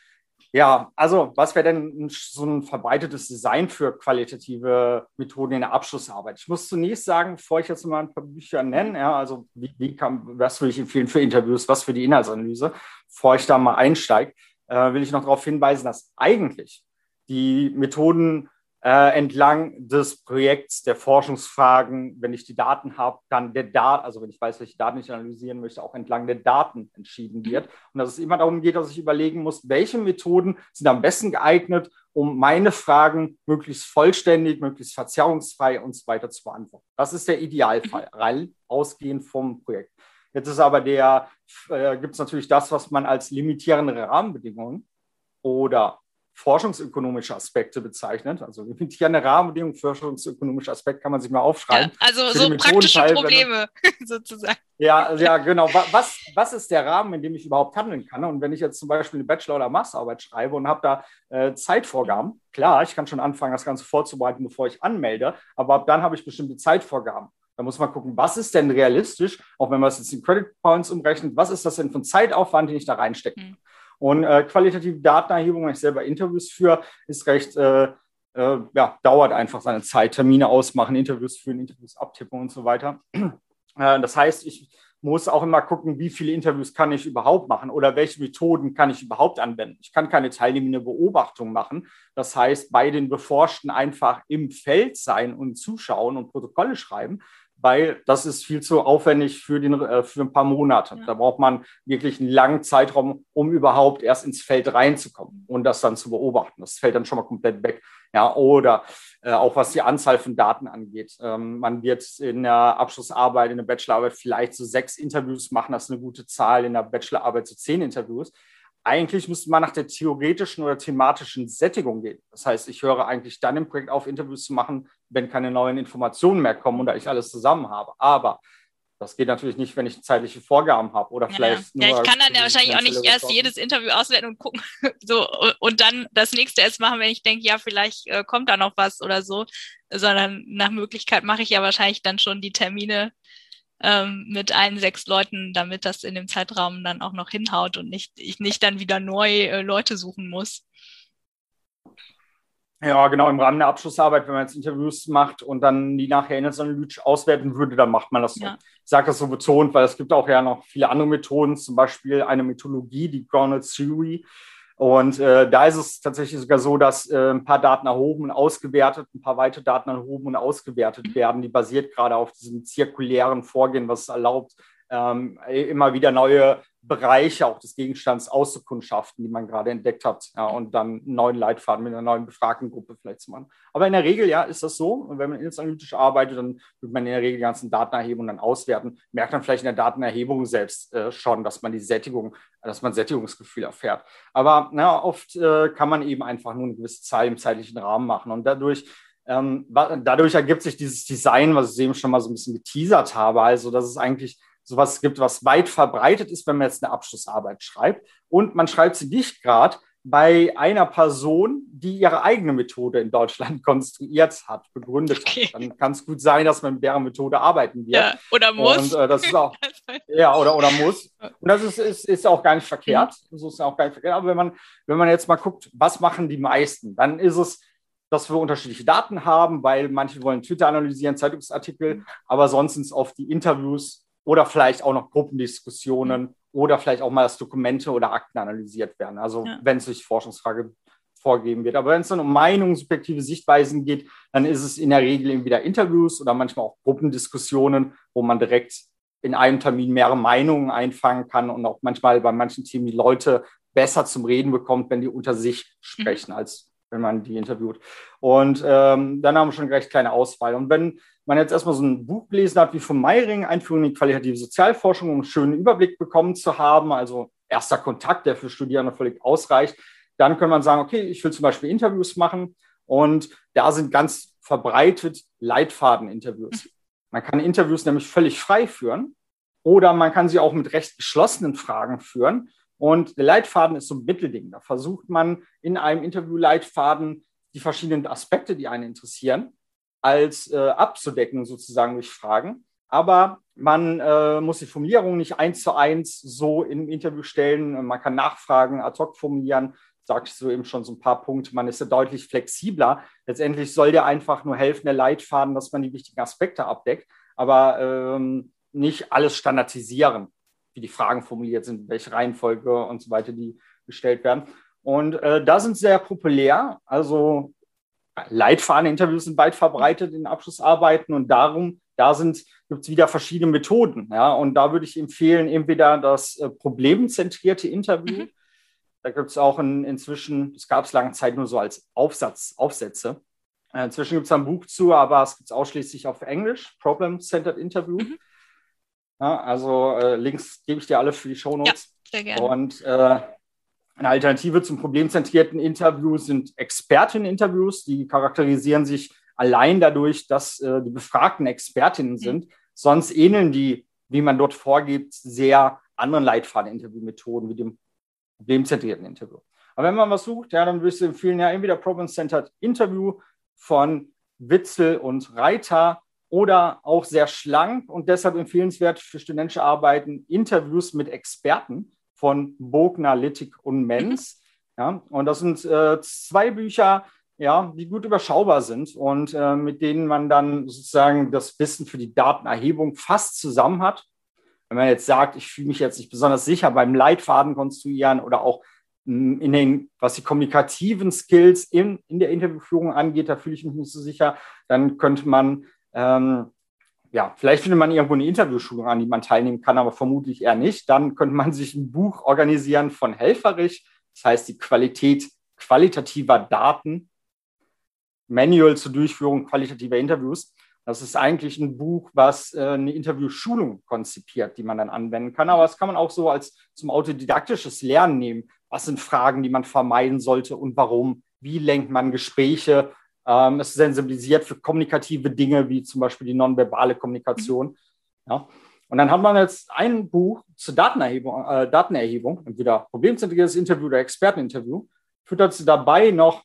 ja, also was wäre denn so ein verbreitetes Design für qualitative Methoden in der Abschlussarbeit? Ich muss zunächst sagen, bevor ich jetzt mal ein paar Bücher nenne, ja, also wie, wie kann, was würde ich empfehlen für Interviews, was für die Inhaltsanalyse, bevor ich da mal einsteige, äh, will ich noch darauf hinweisen, dass eigentlich die Methoden äh, entlang des Projekts der Forschungsfragen, wenn ich die Daten habe, dann der Daten, also wenn ich weiß, welche Daten ich analysieren möchte, auch entlang der Daten entschieden wird. Und dass es immer darum geht, dass ich überlegen muss, welche Methoden sind am besten geeignet, um meine Fragen möglichst vollständig, möglichst verzerrungsfrei und so weiter zu beantworten. Das ist der Idealfall, mhm. rein ausgehend vom Projekt. Jetzt ist aber der, äh, gibt es natürlich das, was man als limitierende Rahmenbedingungen oder forschungsökonomische Aspekte bezeichnet. Also limitierende Rahmenbedingungen, forschungsökonomische Aspekte kann man sich mal aufschreiben. Ja, also so praktische Probleme sozusagen. Ja, ja, genau. Was, was ist der Rahmen, in dem ich überhaupt handeln kann? Und wenn ich jetzt zum Beispiel eine Bachelor- oder Masterarbeit schreibe und habe da äh, Zeitvorgaben, klar, ich kann schon anfangen, das Ganze vorzubereiten, bevor ich anmelde, aber ab dann habe ich bestimmte Zeitvorgaben. Da muss man gucken, was ist denn realistisch, auch wenn man es jetzt in Credit Points umrechnet, was ist das denn für ein Zeitaufwand, den ich da reinstecke? Mhm. Und äh, qualitative Datenerhebung, wenn ich selber Interviews führe, ist recht äh, äh, ja, dauert einfach seine Zeit. Termine ausmachen, Interviews führen, Interviews abtippen und so weiter. Äh, das heißt, ich muss auch immer gucken, wie viele Interviews kann ich überhaupt machen oder welche Methoden kann ich überhaupt anwenden. Ich kann keine teilnehmende Beobachtung machen. Das heißt, bei den Beforschten einfach im Feld sein und zuschauen und Protokolle schreiben, weil das ist viel zu aufwendig für, den, äh, für ein paar Monate. Ja. Da braucht man wirklich einen langen Zeitraum, um überhaupt erst ins Feld reinzukommen und das dann zu beobachten. Das fällt dann schon mal komplett weg. Ja, oder äh, auch was die Anzahl von Daten angeht. Ähm, man wird in der Abschlussarbeit, in der Bachelorarbeit vielleicht so sechs Interviews machen, das ist eine gute Zahl, in der Bachelorarbeit so zehn Interviews eigentlich müsste man nach der theoretischen oder thematischen Sättigung gehen. Das heißt, ich höre eigentlich dann im Projekt auf, Interviews zu machen, wenn keine neuen Informationen mehr kommen oder ich alles zusammen habe. Aber das geht natürlich nicht, wenn ich zeitliche Vorgaben habe oder vielleicht ja, ja. ich kann dann ja wahrscheinlich auch nicht erst jedes Interview auswerten und gucken so und dann das nächste erst machen, wenn ich denke, ja, vielleicht äh, kommt da noch was oder so, sondern nach Möglichkeit mache ich ja wahrscheinlich dann schon die Termine ähm, mit allen sechs Leuten, damit das in dem Zeitraum dann auch noch hinhaut und nicht, ich nicht dann wieder neu äh, Leute suchen muss. Ja, genau, im Rahmen der Abschlussarbeit, wenn man jetzt Interviews macht und dann die nachher inhaltsanalytisch auswerten würde, dann macht man das so. Ja. Ich sage das so betont, weil es gibt auch ja noch viele andere Methoden, zum Beispiel eine Methodologie, die Grounded Theory, und äh, da ist es tatsächlich sogar so, dass äh, ein paar Daten erhoben und ausgewertet, ein paar weitere Daten erhoben und ausgewertet werden. Die basiert gerade auf diesem zirkulären Vorgehen, was es erlaubt, ähm, immer wieder neue Bereiche auch des Gegenstands auszukundschaften, die man gerade entdeckt hat, ja, und dann einen neuen Leitfaden mit einer neuen Befragtengruppe vielleicht zu machen. Aber in der Regel, ja, ist das so. Und wenn man analytisch arbeitet, dann wird man in der Regel die ganzen Daten erheben und dann auswerten. Merkt man vielleicht in der Datenerhebung selbst äh, schon, dass man die Sättigung, dass man Sättigungsgefühl erfährt. Aber na, oft äh, kann man eben einfach nur eine gewisse Zahl im zeitlichen Rahmen machen und dadurch ähm, dadurch ergibt sich dieses Design, was ich eben schon mal so ein bisschen geteasert habe. Also, dass es eigentlich sowas gibt, was weit verbreitet ist, wenn man jetzt eine Abschlussarbeit schreibt. Und man schreibt sie nicht gerade bei einer Person, die ihre eigene Methode in Deutschland konstruiert hat, begründet okay. hat. Dann kann es gut sein, dass man mit deren Methode arbeiten wird. Ja, oder muss. Und, äh, das ist auch, ja, oder, oder muss. Und das ist, ist, ist auch gar nicht verkehrt. Mhm. So ist auch gar nicht verkehrt. Aber wenn man, wenn man jetzt mal guckt, was machen die meisten, dann ist es, dass wir unterschiedliche Daten haben, weil manche wollen Twitter analysieren, Zeitungsartikel, mhm. aber sonst sind es oft die Interviews oder vielleicht auch noch Gruppendiskussionen mhm. oder vielleicht auch mal, dass Dokumente oder Akten analysiert werden. Also ja. wenn es sich Forschungsfrage vorgeben wird. Aber wenn es dann um Meinungen, subjektive Sichtweisen geht, dann ist es in der Regel eben wieder Interviews oder manchmal auch Gruppendiskussionen, wo man direkt in einem Termin mehrere Meinungen einfangen kann und auch manchmal bei manchen Themen die Leute besser zum Reden bekommt, wenn die unter sich mhm. sprechen, mhm. als wenn man die interviewt. Und ähm, dann haben wir schon eine recht kleine Auswahl. Und wenn man jetzt erstmal so ein Buch gelesen hat wie von Meiring, Einführung in die qualitative Sozialforschung, um einen schönen Überblick bekommen zu haben, also erster Kontakt, der für Studierende völlig ausreicht, dann kann man sagen, okay, ich will zum Beispiel Interviews machen und da sind ganz verbreitet Leitfaden-Interviews. Man kann Interviews nämlich völlig frei führen oder man kann sie auch mit recht geschlossenen Fragen führen. Und der Leitfaden ist so ein Mittelding. Da versucht man in einem Interview-Leitfaden die verschiedenen Aspekte, die einen interessieren, als äh, abzudecken, sozusagen durch Fragen. Aber man äh, muss die Formulierung nicht eins zu eins so im Interview stellen. Man kann Nachfragen ad hoc formulieren. Ich so eben schon so ein paar Punkte. Man ist ja deutlich flexibler. Letztendlich soll der einfach nur helfen, der Leitfaden, dass man die wichtigen Aspekte abdeckt, aber ähm, nicht alles standardisieren, wie die Fragen formuliert sind, welche Reihenfolge und so weiter, die gestellt werden. Und äh, da sind sehr populär. Also Leitfaden-Interviews sind weit verbreitet in Abschlussarbeiten und darum, da sind, gibt es wieder verschiedene Methoden. Ja, und da würde ich empfehlen, entweder das äh, problemzentrierte Interview. Mhm. Da gibt es auch in, inzwischen, das gab es lange Zeit nur so als Aufsatz, Aufsätze. Äh, inzwischen gibt es ein Buch zu, aber es gibt es ausschließlich auf Englisch, Problem-Centered Interview. Mhm. Ja, also äh, Links gebe ich dir alle für die Shownotes. Ja, sehr gerne. Und äh, eine Alternative zum problemzentrierten Interview sind Experteninterviews. Die charakterisieren sich allein dadurch, dass äh, die befragten Expertinnen mhm. sind. Sonst ähneln die, wie man dort vorgeht, sehr anderen Leitfaden-Interviewmethoden wie dem problemzentrierten Interview. Aber wenn man was sucht, ja, dann würde ich empfehlen, ja, entweder Problem-Centered Interview von Witzel und Reiter oder auch sehr schlank und deshalb empfehlenswert für studentische Arbeiten Interviews mit Experten von Bogner, Littig und Menz. Ja, und das sind äh, zwei Bücher, ja, die gut überschaubar sind und äh, mit denen man dann sozusagen das Wissen für die Datenerhebung fast zusammen hat. Wenn man jetzt sagt, ich fühle mich jetzt nicht besonders sicher beim Leitfaden konstruieren oder auch hm, in den, was die kommunikativen Skills in, in der Interviewführung angeht, da fühle ich mich nicht so sicher, dann könnte man, ähm, ja, vielleicht findet man irgendwo eine Interviewschulung an, die man teilnehmen kann, aber vermutlich eher nicht. Dann könnte man sich ein Buch organisieren von Helferich, das heißt die Qualität qualitativer Daten Manual zur Durchführung qualitativer Interviews. Das ist eigentlich ein Buch, was äh, eine Interviewschulung konzipiert, die man dann anwenden kann. Aber das kann man auch so als zum autodidaktisches Lernen nehmen. Was sind Fragen, die man vermeiden sollte und warum? Wie lenkt man Gespräche? Ähm, es sensibilisiert für kommunikative Dinge, wie zum Beispiel die nonverbale Kommunikation. Ja. Und dann hat man jetzt ein Buch zur Datenerhebung, äh, Datenerhebung, entweder problemzentriertes Interview oder Experteninterview, führt dazu dabei noch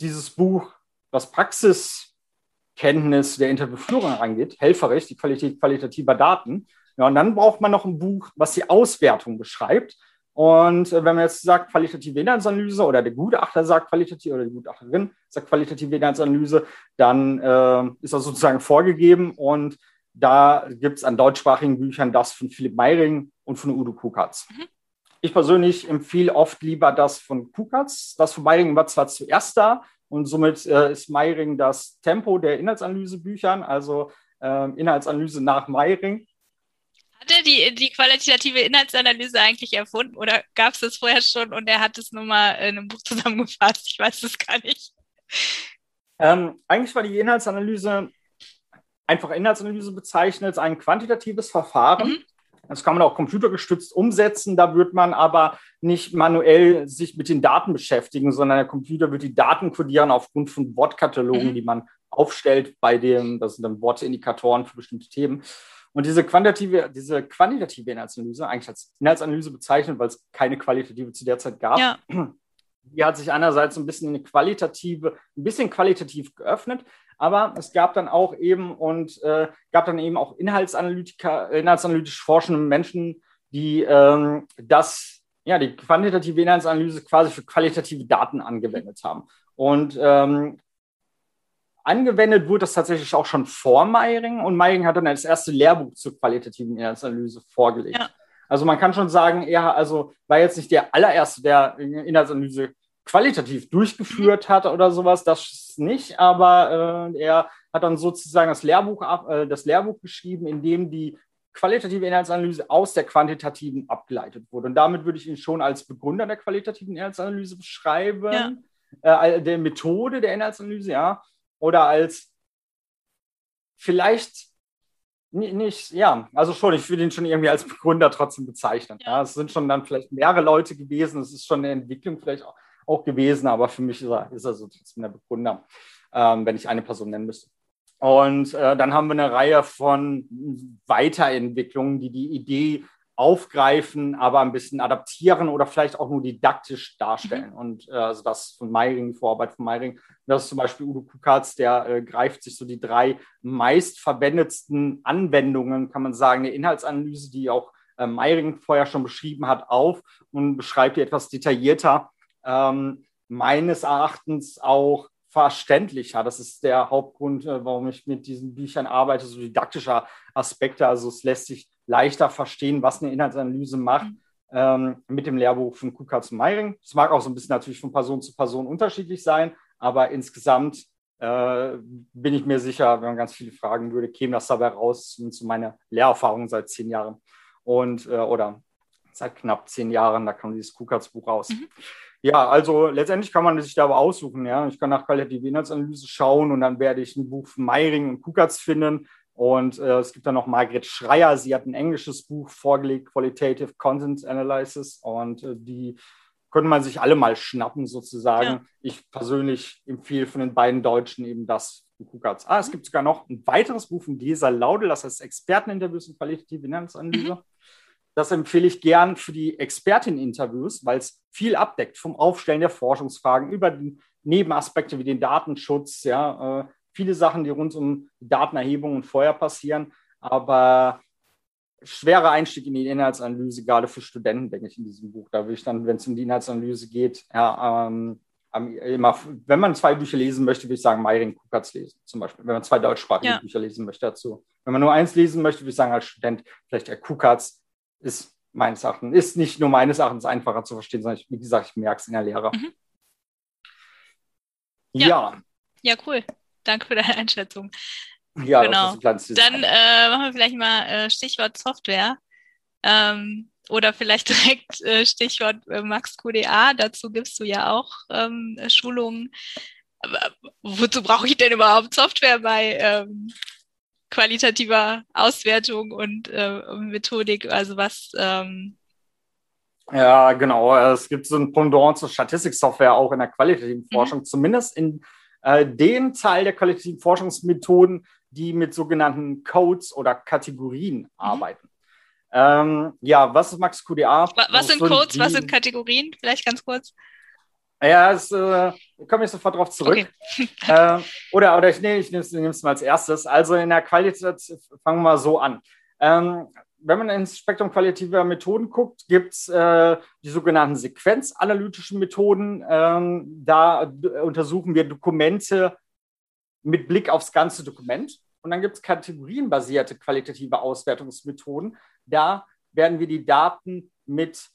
dieses Buch was Praxiskenntnis der Interviewführung angeht, Helferrecht, die Qualität qualitativer Daten. Ja, und dann braucht man noch ein Buch, was die Auswertung beschreibt. Und äh, wenn man jetzt sagt qualitative Inhaltsanalyse oder der Gutachter sagt qualitativ oder die Gutachterin sagt qualitative Inhaltsanalyse, dann äh, ist das sozusagen vorgegeben. Und da gibt es an deutschsprachigen Büchern das von Philipp Meiring und von Udo Kukatz. Mhm. Ich persönlich empfehle oft lieber das von Kukatz. Das von Meiring war zwar zuerst da, und somit äh, ist Meiring das Tempo der Inhaltsanalysebüchern, also äh, Inhaltsanalyse nach Meiring. Hat er die, die qualitative Inhaltsanalyse eigentlich erfunden oder gab es das vorher schon und er hat es nur mal in einem Buch zusammengefasst? Ich weiß es gar nicht. Ähm, eigentlich war die Inhaltsanalyse einfach Inhaltsanalyse bezeichnet, ein quantitatives Verfahren. Mhm. Das kann man auch computergestützt umsetzen. Da wird man aber nicht manuell sich mit den Daten beschäftigen, sondern der Computer wird die Daten kodieren aufgrund von Wortkatalogen, mhm. die man aufstellt bei dem, das sind dann Wortindikatoren für bestimmte Themen. Und diese quantitative, diese quantitative Inhaltsanalyse, eigentlich als Inhaltsanalyse bezeichnet, weil es keine qualitative zu der Zeit gab, ja. die hat sich einerseits ein bisschen eine qualitative, ein bisschen qualitativ geöffnet, aber es gab dann auch eben und äh, gab dann eben auch Inhaltsanalytiker, inhaltsanalytisch forschende Menschen, die ähm, das, ja, die quantitative Inhaltsanalyse quasi für qualitative Daten angewendet haben. Und ähm, angewendet wurde das tatsächlich auch schon vor Meiring und Meiring hat dann das erste Lehrbuch zur qualitativen Inhaltsanalyse vorgelegt. Ja. Also man kann schon sagen, er also war jetzt nicht der allererste, der Inhaltsanalyse qualitativ durchgeführt hat oder sowas, das nicht, aber äh, er hat dann sozusagen das Lehrbuch, ab, äh, das Lehrbuch geschrieben, in dem die qualitative Inhaltsanalyse aus der quantitativen abgeleitet wurde. Und damit würde ich ihn schon als Begründer der qualitativen Inhaltsanalyse beschreiben, ja. äh, der Methode der Inhaltsanalyse, ja, oder als vielleicht nicht, ja, also schon, ich würde ihn schon irgendwie als Begründer trotzdem bezeichnen. Ja. ja. Es sind schon dann vielleicht mehrere Leute gewesen, es ist schon eine Entwicklung vielleicht auch auch gewesen, aber für mich ist er, ist er so trotzdem der Begründer, ähm, wenn ich eine Person nennen müsste. Und äh, dann haben wir eine Reihe von Weiterentwicklungen, die die Idee aufgreifen, aber ein bisschen adaptieren oder vielleicht auch nur didaktisch darstellen. Mhm. Und äh, also das von Meiring, die Vorarbeit von Meiring, das ist zum Beispiel Udo Kukatz, der äh, greift sich so die drei meistverwendetsten Anwendungen, kann man sagen, der Inhaltsanalyse, die auch äh, Meiring vorher schon beschrieben hat, auf und beschreibt die etwas detaillierter ähm, meines Erachtens auch verständlicher. Das ist der Hauptgrund, äh, warum ich mit diesen Büchern arbeite, so didaktischer Aspekte. Also es lässt sich leichter verstehen, was eine Inhaltsanalyse macht. Mhm. Ähm, mit dem Lehrbuch von Kukatz und Meiring. Es mag auch so ein bisschen natürlich von Person zu Person unterschiedlich sein, aber insgesamt äh, bin ich mir sicher, wenn man ganz viele fragen würde, käme das dabei raus, zu meiner Lehrerfahrung seit zehn Jahren und äh, oder seit knapp zehn Jahren, da kam dieses Kukatz-Buch raus. Mhm. Ja, also letztendlich kann man sich da aber aussuchen. Ja, ich kann nach qualitative Inhaltsanalyse schauen und dann werde ich ein Buch von Meiring und Kukatz finden. Und äh, es gibt dann noch Margret Schreier. Sie hat ein englisches Buch vorgelegt, Qualitative Content Analysis. Und äh, die könnte man sich alle mal schnappen, sozusagen. Ja. Ich persönlich empfehle von den beiden Deutschen eben das von Kukatz. Ah, es gibt sogar noch ein weiteres Buch von Gesa Laudel, das heißt Experteninterviews und qualitative Inhaltsanalyse. Mhm. Das empfehle ich gern für die Expertin-Interviews, weil es viel abdeckt, vom Aufstellen der Forschungsfragen über die Nebenaspekte wie den Datenschutz, ja, äh, viele Sachen, die rund um Datenerhebung und Feuer passieren, aber schwerer Einstieg in die Inhaltsanalyse, gerade für Studenten, denke ich, in diesem Buch. Da würde ich dann, wenn es um die Inhaltsanalyse geht, ja, ähm, immer, wenn man zwei Bücher lesen möchte, würde ich sagen, Meiring Kukatz lesen, zum Beispiel, wenn man zwei deutschsprachige ja. Bücher lesen möchte dazu. Wenn man nur eins lesen möchte, würde ich sagen, als Student, vielleicht der Kukatz ist meines Erachtens, ist nicht nur meines Erachtens einfacher zu verstehen, sondern ich, wie gesagt, ich merke es in der Lehre. Mhm. Ja. ja. ja. cool. Danke für deine Einschätzung. Ja, genau. Dann äh, machen wir vielleicht mal äh, Stichwort Software. Ähm, oder vielleicht direkt äh, Stichwort äh, Max QDA. Dazu gibst du ja auch ähm, Schulungen. Aber wozu brauche ich denn überhaupt Software bei ähm, qualitativer Auswertung und äh, Methodik? Also was? Ähm ja, genau. Es gibt so ein Pendant zur Statistiksoftware auch in der qualitativen mhm. Forschung, zumindest in äh, den Teil der qualitativen Forschungsmethoden, die mit sogenannten Codes oder Kategorien mhm. arbeiten. Ähm, ja, was ist Max QDA? Was sind Codes, was sind Kategorien? Vielleicht ganz kurz. Ja, es, äh, komme ich sofort darauf zurück. Okay. äh, oder, oder ich, nee, ich nehme es mal als erstes. Also in der Qualität fangen wir mal so an. Ähm, wenn man ins Spektrum qualitativer Methoden guckt, gibt es äh, die sogenannten sequenzanalytischen Methoden. Ähm, da untersuchen wir Dokumente mit Blick aufs ganze Dokument. Und dann gibt es kategorienbasierte qualitative Auswertungsmethoden. Da werden wir die Daten mit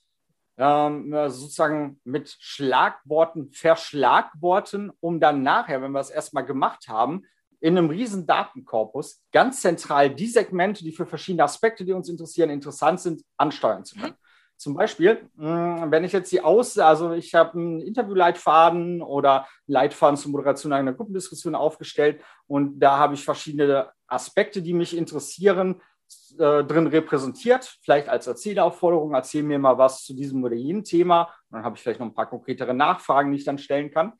ähm, sozusagen mit Schlagworten verschlagworten, um dann nachher, wenn wir es erstmal gemacht haben, in einem riesen Datenkorpus ganz zentral die Segmente, die für verschiedene Aspekte, die uns interessieren, interessant sind, ansteuern zu können. Mhm. Zum Beispiel, hm, wenn ich jetzt die Aus, also ich habe einen Interviewleitfaden oder Leitfaden zur Moderation einer Gruppendiskussion aufgestellt und da habe ich verschiedene Aspekte, die mich interessieren, äh, drin repräsentiert, vielleicht als Erzählaufforderung, erzähl mir mal was zu diesem oder jenem Thema. dann habe ich vielleicht noch ein paar konkretere Nachfragen, die ich dann stellen kann.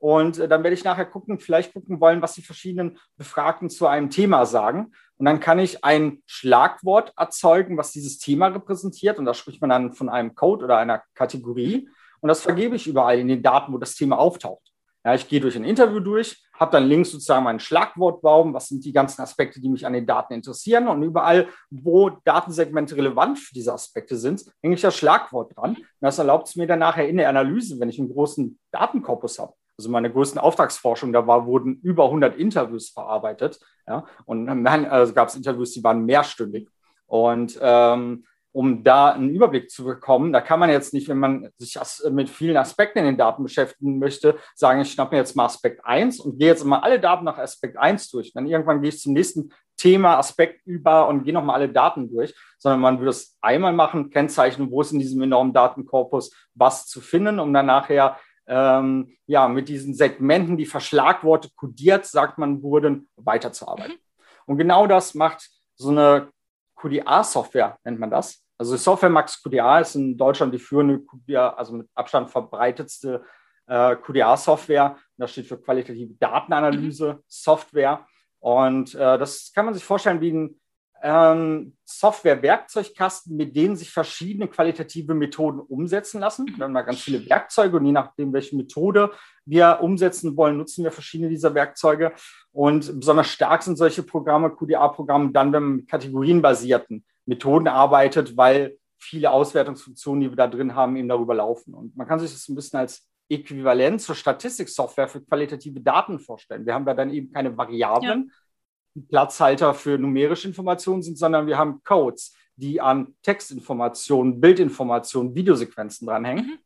Und äh, dann werde ich nachher gucken, vielleicht gucken wollen, was die verschiedenen Befragten zu einem Thema sagen. Und dann kann ich ein Schlagwort erzeugen, was dieses Thema repräsentiert. Und da spricht man dann von einem Code oder einer Kategorie. Und das vergebe ich überall in den Daten, wo das Thema auftaucht. Ja, ich gehe durch ein Interview durch, habe dann links sozusagen meinen Schlagwortbaum, was sind die ganzen Aspekte, die mich an den Daten interessieren. Und überall, wo Datensegmente relevant für diese Aspekte sind, hänge ich das Schlagwort dran. Und das erlaubt es mir dann nachher in der Analyse, wenn ich einen großen Datenkorpus habe, also meine größten Auftragsforschung, da war, wurden über 100 Interviews verarbeitet. Ja, und dann also gab es Interviews, die waren mehrstündig. Und ähm, um da einen Überblick zu bekommen, da kann man jetzt nicht, wenn man sich mit vielen Aspekten in den Daten beschäftigen möchte, sagen, ich schnappe mir jetzt mal Aspekt 1 und gehe jetzt mal alle Daten nach Aspekt 1 durch. Dann irgendwann gehe ich zum nächsten Thema, Aspekt über und gehe nochmal alle Daten durch, sondern man würde es einmal machen, kennzeichnen, wo ist in diesem enormen Datenkorpus was zu finden, um dann nachher ähm, ja, mit diesen Segmenten, die Verschlagworte kodiert, sagt man, wurden, weiterzuarbeiten. Mhm. Und genau das macht so eine QDA-Software, nennt man das. Also Software Max QDA ist in Deutschland die führende QDA, also mit Abstand verbreitetste äh, QDA-Software. Das steht für qualitative Datenanalyse, mhm. Software. Und äh, das kann man sich vorstellen wie ein ähm, Software-Werkzeugkasten, mit denen sich verschiedene qualitative Methoden umsetzen lassen. Wir haben da ganz viele Werkzeuge und je nachdem, welche Methode wir umsetzen wollen, nutzen wir verschiedene dieser Werkzeuge. Und besonders stark sind solche Programme, QDA-Programme, dann, wenn man mit kategorienbasierten Methoden arbeitet, weil viele Auswertungsfunktionen, die wir da drin haben, eben darüber laufen. Und man kann sich das ein bisschen als Äquivalent zur Statistiksoftware für qualitative Daten vorstellen. Wir haben da dann eben keine Variablen, ja Platzhalter für numerische Informationen sind, sondern wir haben Codes, die an Textinformationen, Bildinformationen, Videosequenzen dranhängen. Mhm.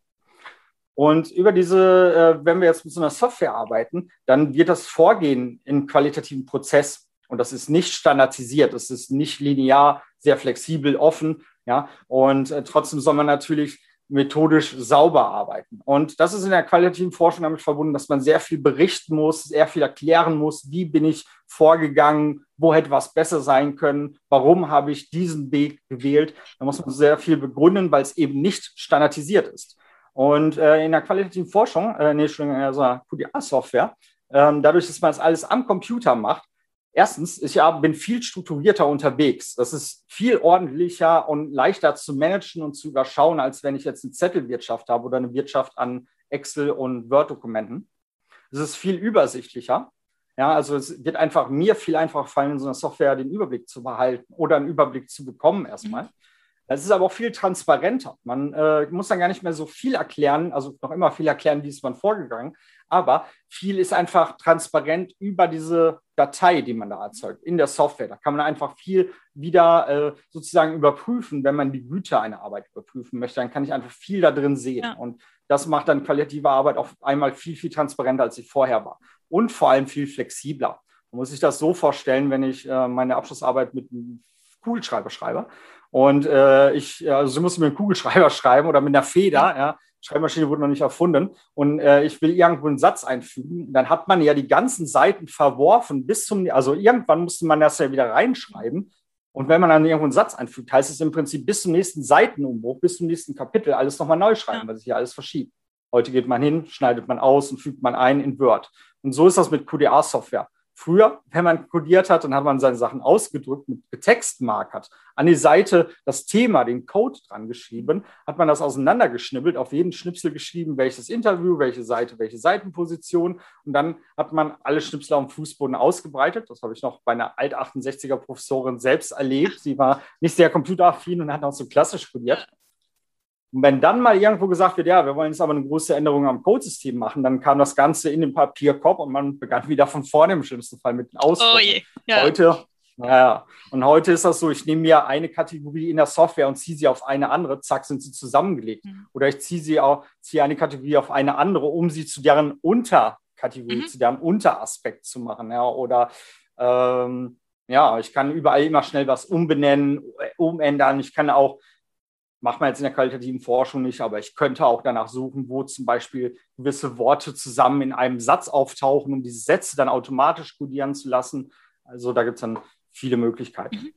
Und über diese, äh, wenn wir jetzt mit so einer Software arbeiten, dann wird das Vorgehen in qualitativen Prozess und das ist nicht standardisiert, das ist nicht linear, sehr flexibel, offen, ja. Und äh, trotzdem soll man natürlich methodisch sauber arbeiten. Und das ist in der qualitativen Forschung damit verbunden, dass man sehr viel berichten muss, sehr viel erklären muss, wie bin ich vorgegangen, wo hätte was besser sein können, warum habe ich diesen Weg gewählt. Da muss man sehr viel begründen, weil es eben nicht standardisiert ist. Und äh, in der qualitativen Forschung, äh, nee, schon in so QDA-Software, äh, dadurch, dass man das alles am Computer macht, Erstens, ich bin viel strukturierter unterwegs. Das ist viel ordentlicher und leichter zu managen und zu überschauen, als wenn ich jetzt eine Zettelwirtschaft habe oder eine Wirtschaft an Excel- und Word-Dokumenten. Es ist viel übersichtlicher. Ja, also es wird einfach mir viel einfacher fallen, in so einer Software den Überblick zu behalten oder einen Überblick zu bekommen erstmal. Das ist aber auch viel transparenter. Man äh, muss dann gar nicht mehr so viel erklären, also noch immer viel erklären, wie ist man vorgegangen, aber viel ist einfach transparent über diese Datei, die man da erzeugt, in der Software. Da kann man einfach viel wieder äh, sozusagen überprüfen, wenn man die Güte einer Arbeit überprüfen möchte, dann kann ich einfach viel da drin sehen. Ja. Und das macht dann qualitative Arbeit auf einmal viel, viel transparenter, als sie vorher war. Und vor allem viel flexibler. Man muss sich das so vorstellen, wenn ich äh, meine Abschlussarbeit mit einem Kugelschreiber schreibe. Und äh, ich, also sie musste mit einem Kugelschreiber schreiben oder mit einer Feder, ja. Schreibmaschine wurde noch nicht erfunden. Und äh, ich will irgendwo einen Satz einfügen. Dann hat man ja die ganzen Seiten verworfen bis zum, also irgendwann musste man das ja wieder reinschreiben. Und wenn man dann irgendwo einen Satz einfügt, heißt es im Prinzip bis zum nächsten Seitenumbruch, bis zum nächsten Kapitel alles nochmal neu schreiben, weil sich ja alles verschiebt. Heute geht man hin, schneidet man aus und fügt man ein in Word. Und so ist das mit QDA-Software. Früher, wenn man codiert hat, dann hat man seine Sachen ausgedrückt, mit getextmarkert, an die Seite das Thema, den Code dran geschrieben, hat man das auseinandergeschnibbelt, auf jeden Schnipsel geschrieben, welches Interview, welche Seite, welche Seitenposition. Und dann hat man alle Schnipsel dem Fußboden ausgebreitet. Das habe ich noch bei einer Alt-68er Professorin selbst erlebt. Sie war nicht sehr computeraffin und hat auch so klassisch codiert. Und wenn dann mal irgendwo gesagt wird, ja, wir wollen jetzt aber eine große Änderung am Codesystem machen, dann kam das Ganze in den Papierkorb und man begann wieder von vorne im schlimmsten Fall mit den Ausdrucken. Oh ja. Heute, ja, und heute ist das so, ich nehme mir eine Kategorie in der Software und ziehe sie auf eine andere, zack, sind sie zusammengelegt. Mhm. Oder ich ziehe sie auch, ziehe eine Kategorie auf eine andere, um sie zu deren Unterkategorie, mhm. zu deren Unteraspekt zu machen. Ja, oder ähm, ja, ich kann überall immer schnell was umbenennen, umändern. Ich kann auch macht man jetzt in der qualitativen Forschung nicht, aber ich könnte auch danach suchen, wo zum Beispiel gewisse Worte zusammen in einem Satz auftauchen, um diese Sätze dann automatisch kodieren zu lassen. Also da gibt es dann viele Möglichkeiten. Mhm.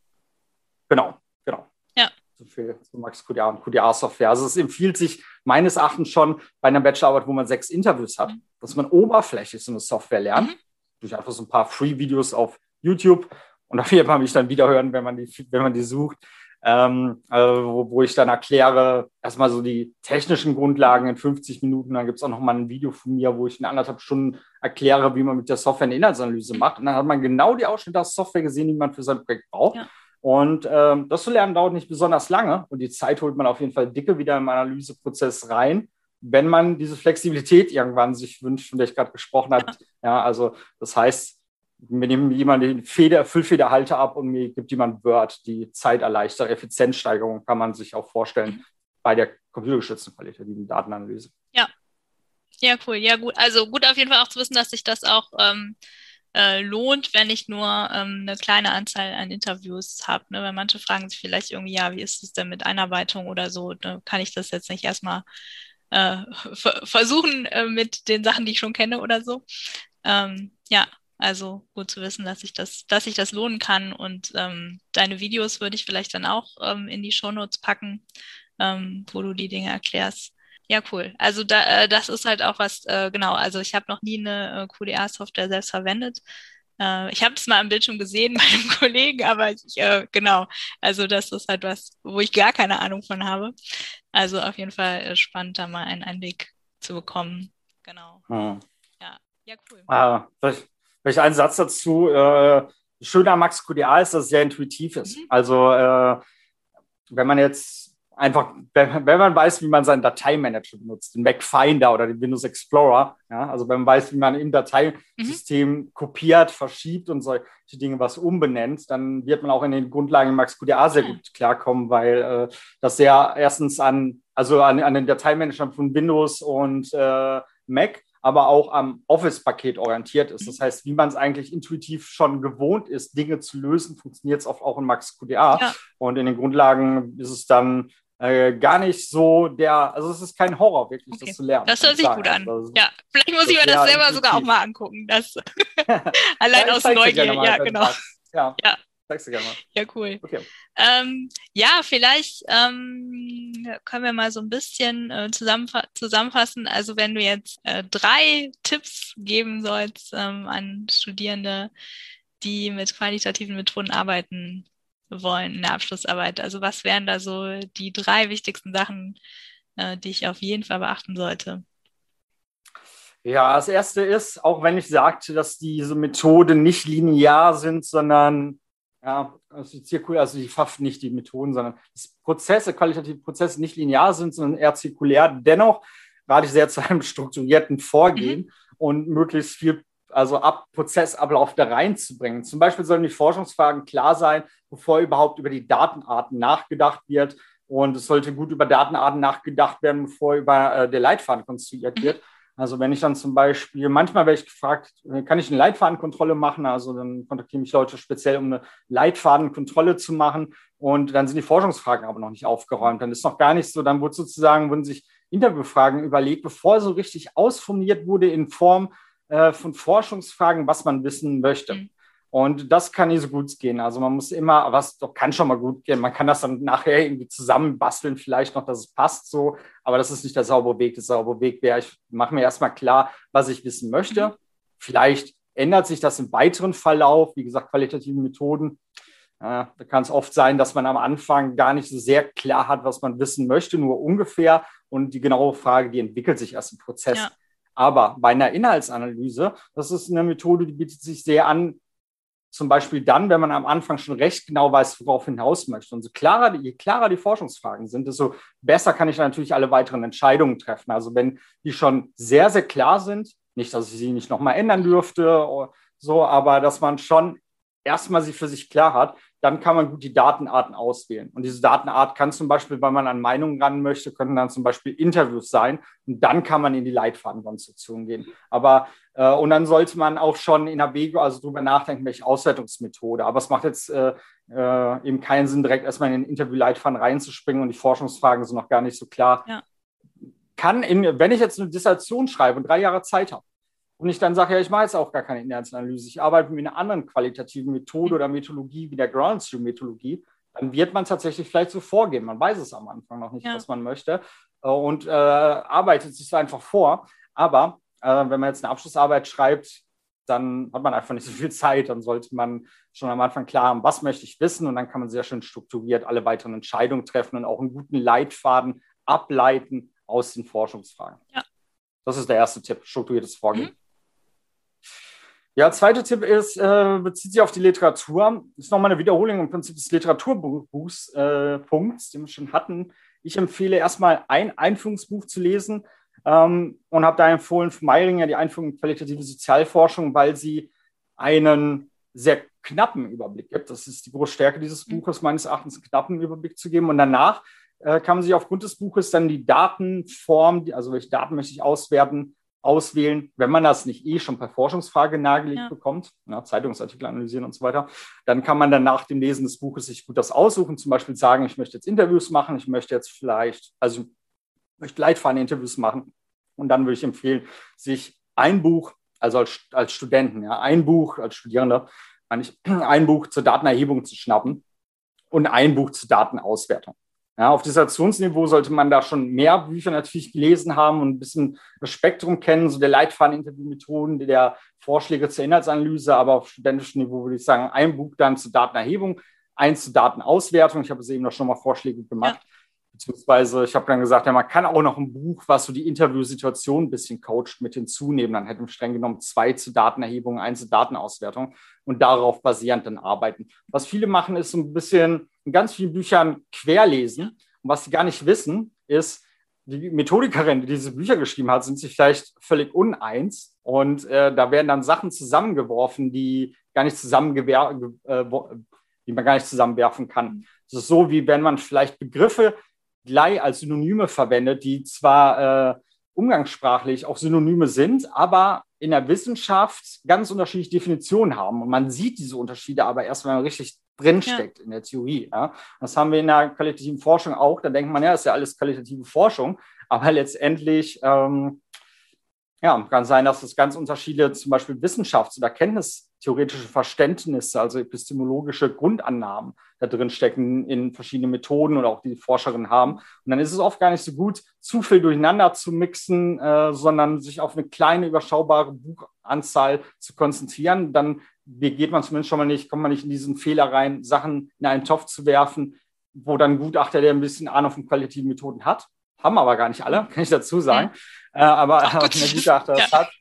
Genau, genau. Ja. So viel zu Max QDA und QDA-Software. Also es empfiehlt sich meines Erachtens schon bei einer Bachelorarbeit, wo man sechs Interviews hat, mhm. dass man oberflächlich so eine Software lernt, mhm. durch einfach so ein paar Free-Videos auf YouTube. Und auf jeden Fall mich dann wieder hören, wenn man die, wenn man die sucht ähm, äh, wo, wo, ich dann erkläre, erstmal so die technischen Grundlagen in 50 Minuten. Dann gibt es auch noch mal ein Video von mir, wo ich in anderthalb Stunden erkläre, wie man mit der Software eine Inhaltsanalyse macht. Und dann hat man genau die Ausschnitte aus Software gesehen, die man für sein Projekt braucht. Ja. Und ähm, das zu lernen dauert nicht besonders lange und die Zeit holt man auf jeden Fall dicke wieder im Analyseprozess rein, wenn man diese Flexibilität irgendwann sich wünscht, von der ich gerade gesprochen habe. Ja. ja, also das heißt, mir nimmt jemand die Feder, Füllfederhalter ab und mir gibt jemand Word, die Zeit erleichtert. Effizienzsteigerung kann man sich auch vorstellen bei der computergestützten qualitativen Datenanalyse. Ja. Ja, cool. Ja, gut. Also gut auf jeden Fall auch zu wissen, dass sich das auch ähm, äh, lohnt, wenn ich nur ähm, eine kleine Anzahl an Interviews habe. Ne? Weil manche fragen sich vielleicht irgendwie, ja, wie ist es denn mit Einarbeitung oder so? Ne? Kann ich das jetzt nicht erstmal äh, versuchen äh, mit den Sachen, die ich schon kenne oder so? Ähm, ja, also gut zu wissen, dass ich das, dass sich das lohnen kann. Und ähm, deine Videos würde ich vielleicht dann auch ähm, in die Shownotes packen, ähm, wo du die Dinge erklärst. Ja, cool. Also da, äh, das ist halt auch was, äh, genau, also ich habe noch nie eine äh, QDA-Software selbst verwendet. Äh, ich habe es mal am Bildschirm gesehen bei einem Kollegen, aber ich, äh, genau, also das ist halt was, wo ich gar keine Ahnung von habe. Also auf jeden Fall äh, spannend, da mal einen Einblick zu bekommen. Genau. Hm. Ja, ja, cool. Ah, vielleicht Vielleicht einen Satz dazu. Äh, schön an Max QDA ist, dass es sehr intuitiv ist. Mhm. Also äh, wenn man jetzt einfach, wenn, wenn, man weiß, wie man seinen Dateimanager benutzt, den Mac Finder oder den Windows Explorer, ja, also wenn man weiß, wie man im Dateisystem mhm. kopiert, verschiebt und solche Dinge was umbenennt, dann wird man auch in den Grundlagen Max QDA sehr gut klarkommen, weil äh, das sehr erstens an, also an, an den Dateimanagern von Windows und äh, Mac aber auch am Office-Paket orientiert ist. Das heißt, wie man es eigentlich intuitiv schon gewohnt ist, Dinge zu lösen, funktioniert es oft auch in Max QDA. Ja. Und in den Grundlagen ist es dann äh, gar nicht so der, also es ist kein Horror, wirklich okay. das zu lernen. Das hört sich gut an. Also, ja, vielleicht muss ich mir das selber sogar auch mal angucken. Das allein aus Neugier, ja, genau. Ja. ja. Sagst du gerne mal. Ja, cool. Okay. Ähm, ja, vielleicht ähm, können wir mal so ein bisschen äh, zusammenfa zusammenfassen. Also wenn du jetzt äh, drei Tipps geben sollst ähm, an Studierende, die mit qualitativen Methoden arbeiten wollen in der Abschlussarbeit. Also was wären da so die drei wichtigsten Sachen, äh, die ich auf jeden Fall beachten sollte? Ja, das erste ist, auch wenn ich sagte, dass diese Methoden nicht linear sind, sondern ja, also zirkulär, also die Pfaff nicht die Methoden, sondern dass Prozesse, qualitative Prozesse nicht linear sind, sondern eher zirkulär. Dennoch rate ich sehr zu einem strukturierten Vorgehen mhm. und möglichst viel, also ab Prozessablauf da reinzubringen. Zum Beispiel sollen die Forschungsfragen klar sein, bevor überhaupt über die Datenarten nachgedacht wird. Und es sollte gut über Datenarten nachgedacht werden, bevor über äh, der Leitfaden konstruiert wird. Also wenn ich dann zum Beispiel, manchmal werde ich gefragt, kann ich eine Leitfadenkontrolle machen? Also dann kontaktieren mich Leute speziell, um eine Leitfadenkontrolle zu machen. Und dann sind die Forschungsfragen aber noch nicht aufgeräumt. Dann ist noch gar nicht so, dann wurde sozusagen, wurden sich Interviewfragen überlegt, bevor so richtig ausformuliert wurde in Form äh, von Forschungsfragen, was man wissen möchte. Mhm. Und das kann nicht so gut gehen. Also man muss immer, was doch kann schon mal gut gehen. Man kann das dann nachher irgendwie zusammenbasteln, vielleicht noch, dass es passt so. Aber das ist nicht der saubere Weg. Der saubere Weg wäre, ich mache mir erstmal klar, was ich wissen möchte. Vielleicht ändert sich das im weiteren Verlauf. Wie gesagt, qualitative Methoden. Äh, da kann es oft sein, dass man am Anfang gar nicht so sehr klar hat, was man wissen möchte, nur ungefähr. Und die genaue Frage, die entwickelt sich erst im Prozess. Ja. Aber bei einer Inhaltsanalyse, das ist eine Methode, die bietet sich sehr an, zum Beispiel dann, wenn man am Anfang schon recht genau weiß, worauf hinaus möchte. Und so klarer, je klarer die Forschungsfragen sind, desto besser kann ich natürlich alle weiteren Entscheidungen treffen. Also wenn die schon sehr, sehr klar sind, nicht, dass ich sie nicht nochmal ändern dürfte, so, aber dass man schon erstmal sie für sich klar hat, dann kann man gut die Datenarten auswählen. Und diese Datenart kann zum Beispiel, wenn man an Meinungen ran möchte, können dann zum Beispiel Interviews sein. Und dann kann man in die Leitfadenkonstruktion gehen. Aber äh, und dann sollte man auch schon in der Wege, also drüber nachdenken, welche Auswertungsmethode. Aber es macht jetzt äh, äh, eben keinen Sinn, direkt erstmal in den Interview-Leitfaden reinzuspringen und die Forschungsfragen sind noch gar nicht so klar. Ja. Kann in, wenn ich jetzt eine Dissertation schreibe und drei Jahre Zeit habe, und ich dann sage, ja, ich mache jetzt auch gar keine Inhaltsanalyse, ich arbeite mit einer anderen qualitativen Methode oder Methodologie wie der Groundstream-Methodologie, dann wird man tatsächlich vielleicht so vorgehen. Man weiß es am Anfang noch nicht, ja. was man möchte äh, und äh, arbeitet sich so einfach vor. Aber äh, wenn man jetzt eine Abschlussarbeit schreibt, dann hat man einfach nicht so viel Zeit. Dann sollte man schon am Anfang klar haben, was möchte ich wissen und dann kann man sehr schön strukturiert alle weiteren Entscheidungen treffen und auch einen guten Leitfaden ableiten aus den Forschungsfragen. Ja. Das ist der erste Tipp, strukturiertes Vorgehen. Mhm. Ja, zweiter Tipp ist, äh, bezieht sich auf die Literatur. Ist nochmal eine Wiederholung im Prinzip des Literaturbuchs, äh, Punkts, den wir schon hatten. Ich empfehle erstmal ein Einführungsbuch zu lesen ähm, und habe da empfohlen von Meiringer die Einführung in qualitative Sozialforschung, weil sie einen sehr knappen Überblick gibt. Das ist die große Stärke dieses mhm. Buches, meines Erachtens, einen knappen Überblick zu geben. Und danach äh, kann man sich aufgrund des Buches dann die Datenform, also welche Daten möchte ich auswerten, auswählen, wenn man das nicht eh schon per Forschungsfrage nahegelegt ja. bekommt, ja, Zeitungsartikel analysieren und so weiter, dann kann man dann nach dem Lesen des Buches sich gut das aussuchen, zum Beispiel sagen, ich möchte jetzt Interviews machen, ich möchte jetzt vielleicht, also ich möchte Leitfaden-Interviews machen und dann würde ich empfehlen, sich ein Buch, also als, als Studenten, ja, ein Buch, als Studierender, ein Buch zur Datenerhebung zu schnappen und ein Buch zur Datenauswertung. Ja, auf Dissertationsniveau sollte man da schon mehr Bücher natürlich gelesen haben und ein bisschen das Spektrum kennen, so der Leitfaden-Interviewmethoden, der Vorschläge zur Inhaltsanalyse, aber auf studentischem Niveau würde ich sagen, ein Buch dann zur Datenerhebung, eins zur Datenauswertung. Ich habe es eben noch schon mal Vorschläge gemacht. Ja. Beziehungsweise ich habe dann gesagt, ja, man kann auch noch ein Buch, was so die Interviewsituation ein bisschen coacht, mit hinzunehmen. Dann hätten wir streng genommen zwei zur Datenerhebung, eins zur Datenauswertung und darauf basierend dann arbeiten. Was viele machen, ist so ein bisschen in ganz vielen Büchern querlesen. Und was sie gar nicht wissen, ist, die Methodikerin, die diese Bücher geschrieben hat, sind sich vielleicht völlig uneins. Und äh, da werden dann Sachen zusammengeworfen, die gar nicht zusammengewer äh, die man gar nicht zusammenwerfen kann. Das ist so, wie wenn man vielleicht Begriffe gleich als Synonyme verwendet, die zwar äh, umgangssprachlich auch Synonyme sind, aber in der Wissenschaft ganz unterschiedliche Definitionen haben. Und man sieht diese Unterschiede aber erst, wenn man richtig drinsteckt ja. in der Theorie. Ja. Das haben wir in der qualitativen Forschung auch. Da denkt man, ja, ist ja alles qualitative Forschung. Aber letztendlich ähm, ja, kann sein, dass es ganz unterschiedliche, zum Beispiel wissenschafts- oder kenntnistheoretische Verständnisse, also epistemologische Grundannahmen da drin stecken in verschiedene Methoden oder auch die Forscherinnen haben. Und dann ist es oft gar nicht so gut, zu viel durcheinander zu mixen, äh, sondern sich auf eine kleine, überschaubare Buchanzahl zu konzentrieren. Dann geht man zumindest schon mal nicht, kommt man nicht in diesen Fehler rein, Sachen in einen Topf zu werfen, wo dann ein Gutachter, der ein bisschen Ahnung von qualitativen Methoden hat, haben aber gar nicht alle, kann ich dazu sagen. Mhm. Äh, aber Ach, wenn der Gutachter das ja. hat,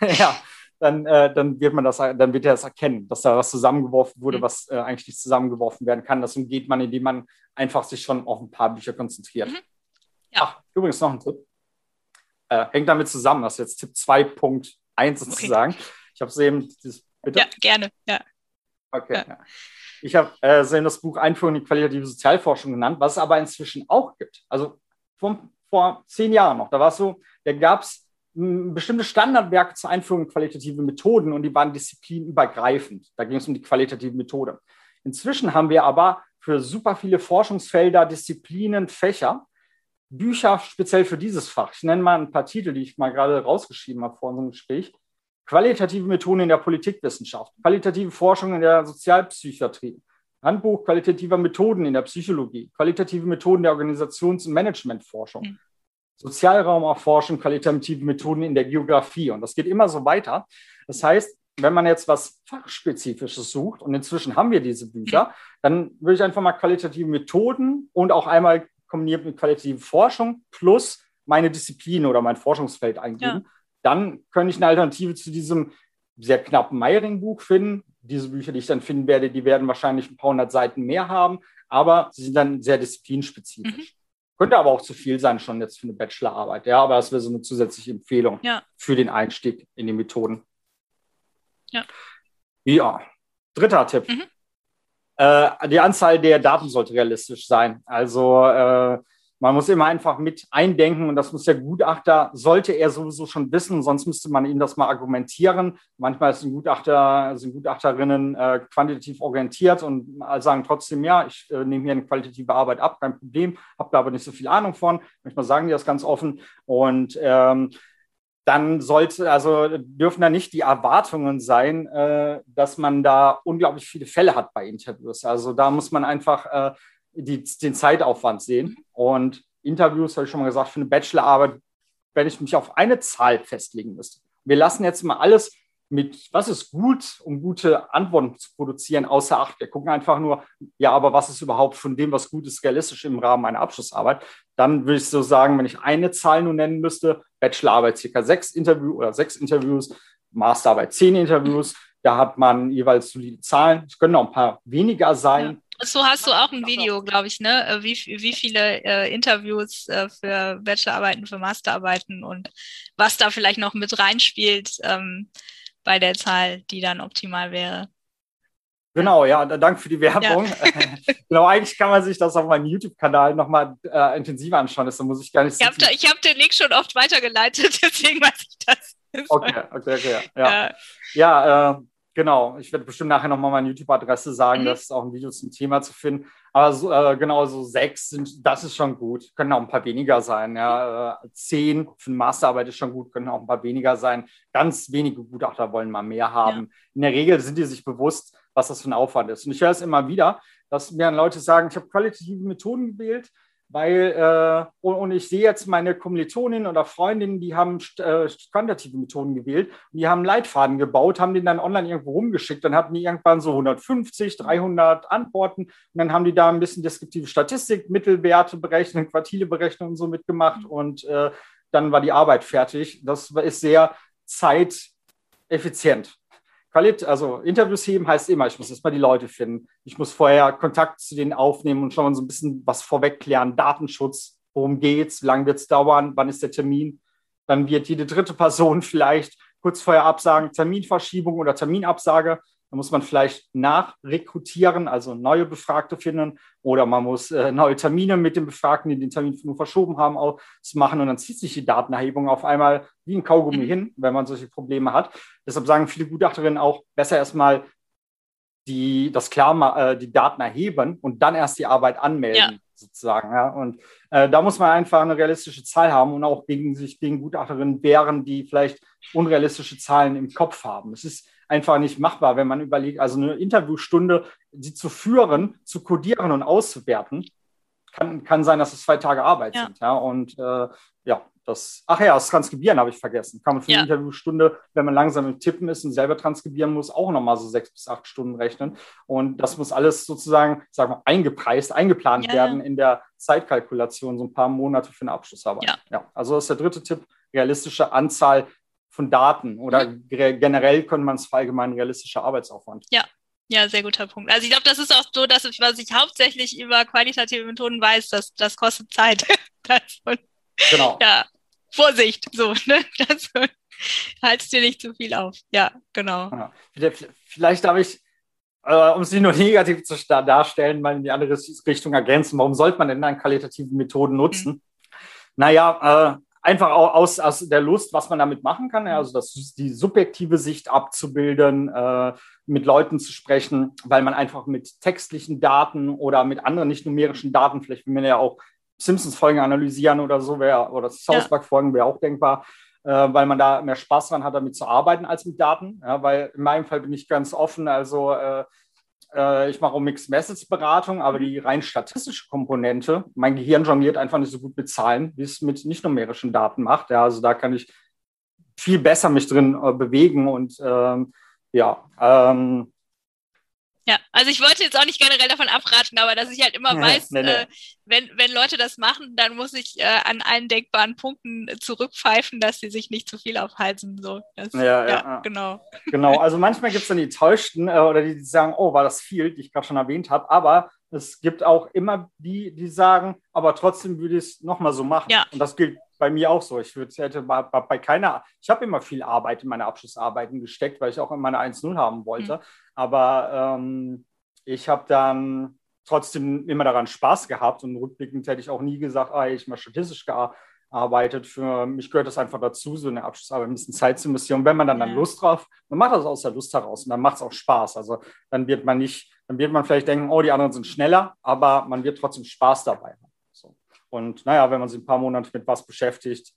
ja, dann, äh, dann wird man das, dann wird er das erkennen, dass da was zusammengeworfen wurde, mhm. was äh, eigentlich nicht zusammengeworfen werden kann. Das umgeht man, indem man einfach sich schon auf ein paar Bücher konzentriert. Mhm. Ja. Ach, übrigens noch ein Tipp. Äh, hängt damit zusammen. Das ist jetzt Tipp 2.1 sozusagen. Okay. Ich habe es eben, dieses, bitte? Ja, gerne, ja. Okay, ja. ja. Ich habe äh, das Buch Einführung in die qualitative Sozialforschung genannt, was es aber inzwischen auch gibt. Also vor, vor zehn Jahren noch, da war es so, da gab es bestimmte Standardwerke zur Einführung in qualitative Methoden und die waren disziplinübergreifend. Da ging es um die qualitative Methode. Inzwischen haben wir aber für super viele Forschungsfelder, Disziplinen, Fächer Bücher speziell für dieses Fach. Ich nenne mal ein paar Titel, die ich mal gerade rausgeschrieben habe vor unserem Gespräch. Qualitative Methoden in der Politikwissenschaft, qualitative Forschung in der Sozialpsychiatrie, Handbuch qualitativer Methoden in der Psychologie, qualitative Methoden der Organisations- und Managementforschung, mhm. Sozialraumerforschung, qualitative Methoden in der Geografie. Und das geht immer so weiter. Das heißt, wenn man jetzt was Fachspezifisches sucht, und inzwischen haben wir diese Bücher, dann würde ich einfach mal qualitative Methoden und auch einmal kombiniert mit qualitativer Forschung plus meine Disziplin oder mein Forschungsfeld eingeben. Ja. Dann könnte ich eine Alternative zu diesem sehr knappen Meiring-Buch finden. Diese Bücher, die ich dann finden werde, die werden wahrscheinlich ein paar hundert Seiten mehr haben, aber sie sind dann sehr disziplinspezifisch. Mhm. Könnte aber auch zu viel sein schon jetzt für eine Bachelorarbeit. Ja, aber das wäre so eine zusätzliche Empfehlung ja. für den Einstieg in die Methoden. Ja. Ja. Dritter Tipp. Mhm. Äh, die Anzahl der Daten sollte realistisch sein. Also äh, man muss immer einfach mit eindenken und das muss der Gutachter, sollte er sowieso schon wissen, sonst müsste man ihm das mal argumentieren. Manchmal sind Gutachter, sind Gutachterinnen äh, quantitativ orientiert und sagen trotzdem, ja, ich äh, nehme hier eine qualitative Arbeit ab, kein Problem, habe da aber nicht so viel Ahnung von. Manchmal sagen die das ganz offen und ähm, dann sollte, also dürfen da nicht die Erwartungen sein, äh, dass man da unglaublich viele Fälle hat bei Interviews. Also da muss man einfach äh, die, den Zeitaufwand sehen. Und Interviews, habe ich schon mal gesagt, für eine Bachelorarbeit, wenn ich mich auf eine Zahl festlegen müsste. Wir lassen jetzt mal alles mit, was ist gut, um gute Antworten zu produzieren, außer Acht. Wir gucken einfach nur, ja, aber was ist überhaupt von dem, was gut ist, realistisch im Rahmen meiner Abschlussarbeit? Dann würde ich so sagen, wenn ich eine Zahl nur nennen müsste, Bachelorarbeit circa sechs Interviews oder sechs Interviews, Masterarbeit zehn Interviews, da hat man jeweils solide Zahlen. Es können auch ein paar weniger sein. Ja. So hast du auch ein Video, glaube ich, ne? Äh, wie, wie viele äh, Interviews äh, für Bachelorarbeiten, für Masterarbeiten und was da vielleicht noch mit reinspielt ähm, bei der Zahl, die dann optimal wäre. Genau, ja, danke für die Werbung. Ja. genau, eigentlich kann man sich das auf meinem YouTube-Kanal nochmal äh, intensiver anschauen. Das muss ich gar nicht Ich habe hab den Link schon oft weitergeleitet, deswegen weiß ich das. Okay, okay, okay. Ja, ja, ja äh, genau. Ich werde bestimmt nachher nochmal meine YouTube-Adresse sagen, mhm. das ist auch ein Video zum Thema zu finden. Aber so, äh, genau, so sechs sind, das ist schon gut. Können auch ein paar weniger sein. Ja. Äh, zehn für eine Masterarbeit ist schon gut, können auch ein paar weniger sein. Ganz wenige Gutachter wollen mal mehr haben. Ja. In der Regel sind die sich bewusst, was das für ein Aufwand ist. Und ich höre es immer wieder, dass mir Leute sagen, ich habe qualitative Methoden gewählt, weil, äh, und, ich sehe jetzt meine Kommilitonin oder Freundinnen, die haben äh, quantitative Methoden gewählt, die haben Leitfaden gebaut, haben den dann online irgendwo rumgeschickt, dann hatten die irgendwann so 150, 300 Antworten und dann haben die da ein bisschen deskriptive Statistik, Mittelwerte berechnen, Quartile berechnen und so mitgemacht und äh, dann war die Arbeit fertig. Das ist sehr zeiteffizient. Qualit also Interviews heben heißt immer, ich muss erstmal die Leute finden. Ich muss vorher Kontakt zu denen aufnehmen und schon so ein bisschen was vorwegklären. Datenschutz, worum geht's, wie lange wird es dauern, wann ist der Termin? Dann wird jede dritte Person vielleicht kurz vorher absagen, Terminverschiebung oder Terminabsage. Da muss man vielleicht nachrekrutieren, also neue Befragte finden, oder man muss äh, neue Termine mit den Befragten, die den Termin nur verschoben haben, ausmachen. Und dann zieht sich die Datenerhebung auf einmal wie ein Kaugummi mhm. hin, wenn man solche Probleme hat. Deshalb sagen viele Gutachterinnen auch, besser erstmal die, das klar, äh, die Daten erheben und dann erst die Arbeit anmelden. Ja sozusagen. Ja. Und äh, da muss man einfach eine realistische Zahl haben und auch gegen sich gegen Gutachterinnen wehren, die vielleicht unrealistische Zahlen im Kopf haben. Es ist einfach nicht machbar, wenn man überlegt, also eine Interviewstunde, sie zu führen, zu kodieren und auszuwerten, kann, kann sein, dass es zwei Tage Arbeit ja. sind. Ja, und äh, ja, das, ach ja, das Transkribieren habe ich vergessen. Kann man für ja. eine Interviewstunde, wenn man langsam im Tippen ist und selber transkribieren muss, auch nochmal so sechs bis acht Stunden rechnen. Und das muss alles sozusagen, sagen wir, eingepreist, eingeplant ja, werden in der Zeitkalkulation, so ein paar Monate für eine Abschlussarbeit. Ja. ja, also das ist der dritte Tipp, realistische Anzahl von Daten oder mhm. generell könnte man es verallgemeinern realistischer Arbeitsaufwand. Ja, ja, sehr guter Punkt. Also ich glaube, das ist auch so, dass ich, was ich hauptsächlich über qualitative Methoden weiß, dass das kostet Zeit. das, genau. Ja, Vorsicht, so, ne? Das, haltst dir nicht zu viel auf. Ja, genau. Ja. Vielleicht darf ich, äh, um es nicht nur negativ zu darstellen, mal in die andere Richtung ergänzen. Warum sollte man denn dann qualitative Methoden nutzen? Mhm. Naja, äh, einfach aus, aus der Lust, was man damit machen kann, also das, die subjektive Sicht abzubilden, äh, mit Leuten zu sprechen, weil man einfach mit textlichen Daten oder mit anderen nicht numerischen Daten, vielleicht will man ja auch Simpsons-Folgen analysieren oder so, wär, oder South Park-Folgen wäre auch denkbar, äh, weil man da mehr Spaß dran hat, damit zu arbeiten als mit Daten. Ja, weil in meinem Fall bin ich ganz offen, also äh, äh, ich mache auch Mixed Message Beratung, aber die rein statistische Komponente, mein Gehirn jongliert einfach nicht so gut mit Zahlen, wie es mit nicht numerischen Daten macht. Ja, also da kann ich viel besser mich drin äh, bewegen und ähm, ja, ähm, ja, also ich wollte jetzt auch nicht generell davon abraten, aber dass ich halt immer ja, weiß, nee, nee. Äh, wenn, wenn Leute das machen, dann muss ich äh, an allen denkbaren Punkten zurückpfeifen, dass sie sich nicht zu viel aufhalten. So. Das, ja, ja, ja, genau. Genau, also manchmal gibt es dann die Täuschten äh, oder die, die sagen, oh, war das viel, die ich gerade schon erwähnt habe, aber es gibt auch immer die, die sagen, aber trotzdem würde ich es nochmal so machen. Ja. Und das gilt bei mir auch so. Ich würde, hätte bei, bei keiner, ich habe immer viel Arbeit in meine Abschlussarbeiten gesteckt, weil ich auch immer eine 1-0 haben wollte. Mhm. Aber ähm, ich habe dann trotzdem immer daran Spaß gehabt und rückblickend hätte ich auch nie gesagt, ah, ich mal statistisch gearbeitet. Für mich gehört das einfach dazu, so eine Abschlussarbeit ein bisschen Zeit zu investieren. Und wenn man dann, ja. dann Lust drauf, man macht das aus der Lust heraus und dann macht es auch Spaß. Also dann wird man nicht, dann wird man vielleicht denken, oh, die anderen sind schneller, aber man wird trotzdem Spaß dabei haben. Und naja, wenn man sich ein paar Monate mit was beschäftigt,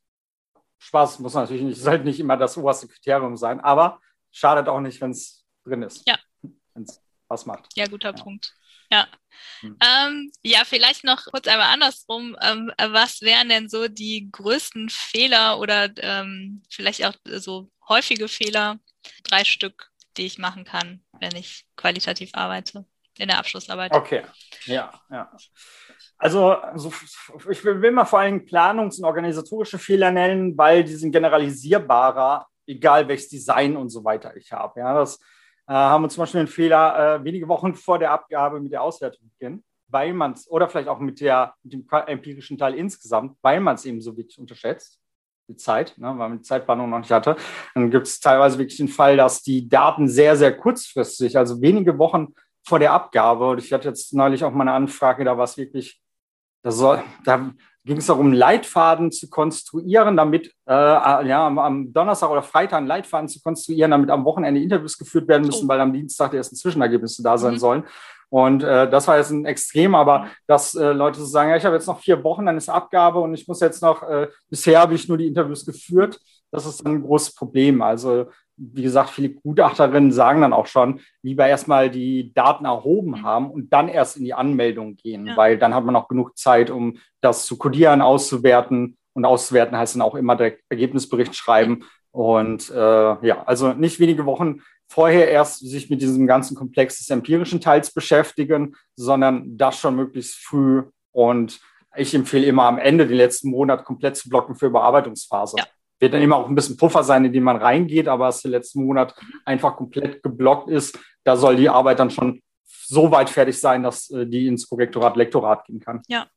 Spaß muss natürlich nicht, sollte nicht immer das oberste Kriterium sein, aber schadet auch nicht, wenn es drin ist. Ja. Wenn es was macht. Ja, guter ja. Punkt. Ja. Hm. Ähm, ja, vielleicht noch kurz einmal andersrum. Ähm, was wären denn so die größten Fehler oder ähm, vielleicht auch so häufige Fehler, drei Stück, die ich machen kann, wenn ich qualitativ arbeite in der Abschlussarbeit? Okay, ja, ja. Also, also ich will mal vor allem Planungs- und organisatorische Fehler nennen, weil die sind generalisierbarer, egal welches Design und so weiter ich habe. Ja, das äh, haben wir zum Beispiel einen Fehler äh, wenige Wochen vor der Abgabe mit der Auswertung beginnen, weil man es, oder vielleicht auch mit, der, mit dem empirischen Teil insgesamt, weil man es eben so wirklich unterschätzt die Zeit, ne, weil man die Zeitplanung noch nicht hatte. Dann gibt es teilweise wirklich den Fall, dass die Daten sehr, sehr kurzfristig, also wenige Wochen vor der Abgabe, und ich hatte jetzt neulich auch mal eine Anfrage, da war es wirklich da, soll, da ging es darum, Leitfaden zu konstruieren, damit äh, ja, am Donnerstag oder Freitag einen Leitfaden zu konstruieren, damit am Wochenende Interviews geführt werden müssen, oh. weil am Dienstag die ersten Zwischenergebnisse da sein mhm. sollen. Und äh, das war jetzt ein Extrem, aber dass äh, Leute so sagen, ja, ich habe jetzt noch vier Wochen, dann ist Abgabe und ich muss jetzt noch, äh, bisher habe ich nur die Interviews geführt, das ist ein großes Problem. Also wie gesagt, viele Gutachterinnen sagen dann auch schon, lieber erstmal die Daten erhoben mhm. haben und dann erst in die Anmeldung gehen, ja. weil dann hat man auch genug Zeit, um das zu kodieren, auszuwerten. Und auszuwerten heißt dann auch immer der Ergebnisbericht schreiben. Und äh, ja, also nicht wenige Wochen vorher erst sich mit diesem ganzen Komplex des empirischen Teils beschäftigen, sondern das schon möglichst früh. Und ich empfehle immer am Ende den letzten Monat komplett zu blocken für Überarbeitungsphase. Ja wird dann immer auch ein bisschen Puffer sein, in den man reingeht, aber was der letzten Monat einfach komplett geblockt ist, da soll die Arbeit dann schon so weit fertig sein, dass äh, die ins Korrektorat, Lektorat gehen kann. Ja.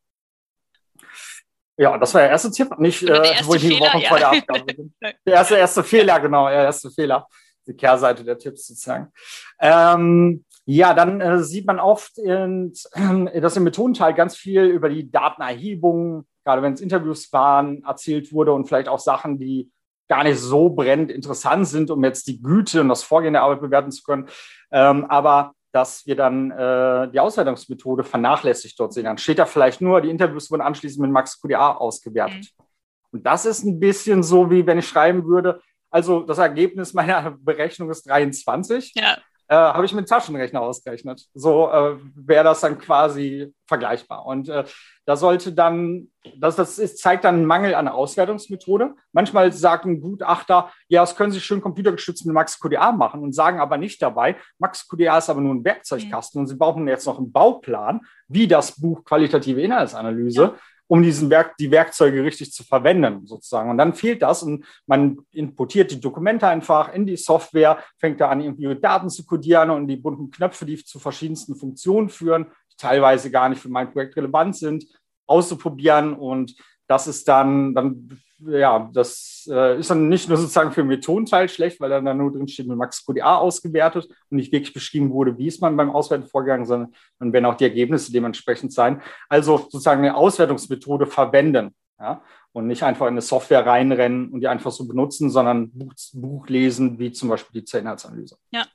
Ja, das war der erste Tipp, nicht, äh, wo ich die Woche ja. vor der Abgabe bin. Der erste, erste Fehler, genau, der erste Fehler. Die Kehrseite der Tipps sozusagen. Ähm, ja, dann äh, sieht man oft, in, dass im Methodenteil ganz viel über die Datenerhebung gerade wenn es Interviews waren, erzählt wurde und vielleicht auch Sachen, die gar nicht so brennend interessant sind, um jetzt die Güte und das Vorgehen der Arbeit bewerten zu können. Ähm, aber dass wir dann äh, die Auswertungsmethode vernachlässigt dort sehen. Dann steht da vielleicht nur, die Interviews wurden anschließend mit Max QDA ausgewertet. Mhm. Und das ist ein bisschen so, wie wenn ich schreiben würde, also das Ergebnis meiner Berechnung ist 23. Ja äh, habe ich mit Taschenrechner ausgerechnet. So äh, wäre das dann quasi vergleichbar. Und äh, da sollte dann, das, das ist, zeigt dann einen Mangel an Auswertungsmethode. Manchmal sagen Gutachter, ja, das können Sie schön computergestützt mit Max QDA machen und sagen aber nicht dabei, Max QDA ist aber nur ein Werkzeugkasten mhm. und Sie brauchen jetzt noch einen Bauplan, wie das Buch Qualitative Inhaltsanalyse. Um diesen Werk, die Werkzeuge richtig zu verwenden, sozusagen. Und dann fehlt das und man importiert die Dokumente einfach in die Software, fängt da an, irgendwie Daten zu codieren und die bunten Knöpfe, die zu verschiedensten Funktionen führen, die teilweise gar nicht für mein Projekt relevant sind, auszuprobieren. Und das ist dann, dann ja, das äh, ist dann nicht nur sozusagen für den Methodenteil schlecht, weil dann da nur drin steht, mit Max QDA ausgewertet und nicht wirklich beschrieben wurde, wie ist man beim Auswerten vorgegangen, sondern dann werden auch die Ergebnisse dementsprechend sein. Also sozusagen eine Auswertungsmethode verwenden. Ja, und nicht einfach in eine Software reinrennen und die einfach so benutzen, sondern Buch, Buch lesen, wie zum Beispiel die Zellinatsanalyse. Ja,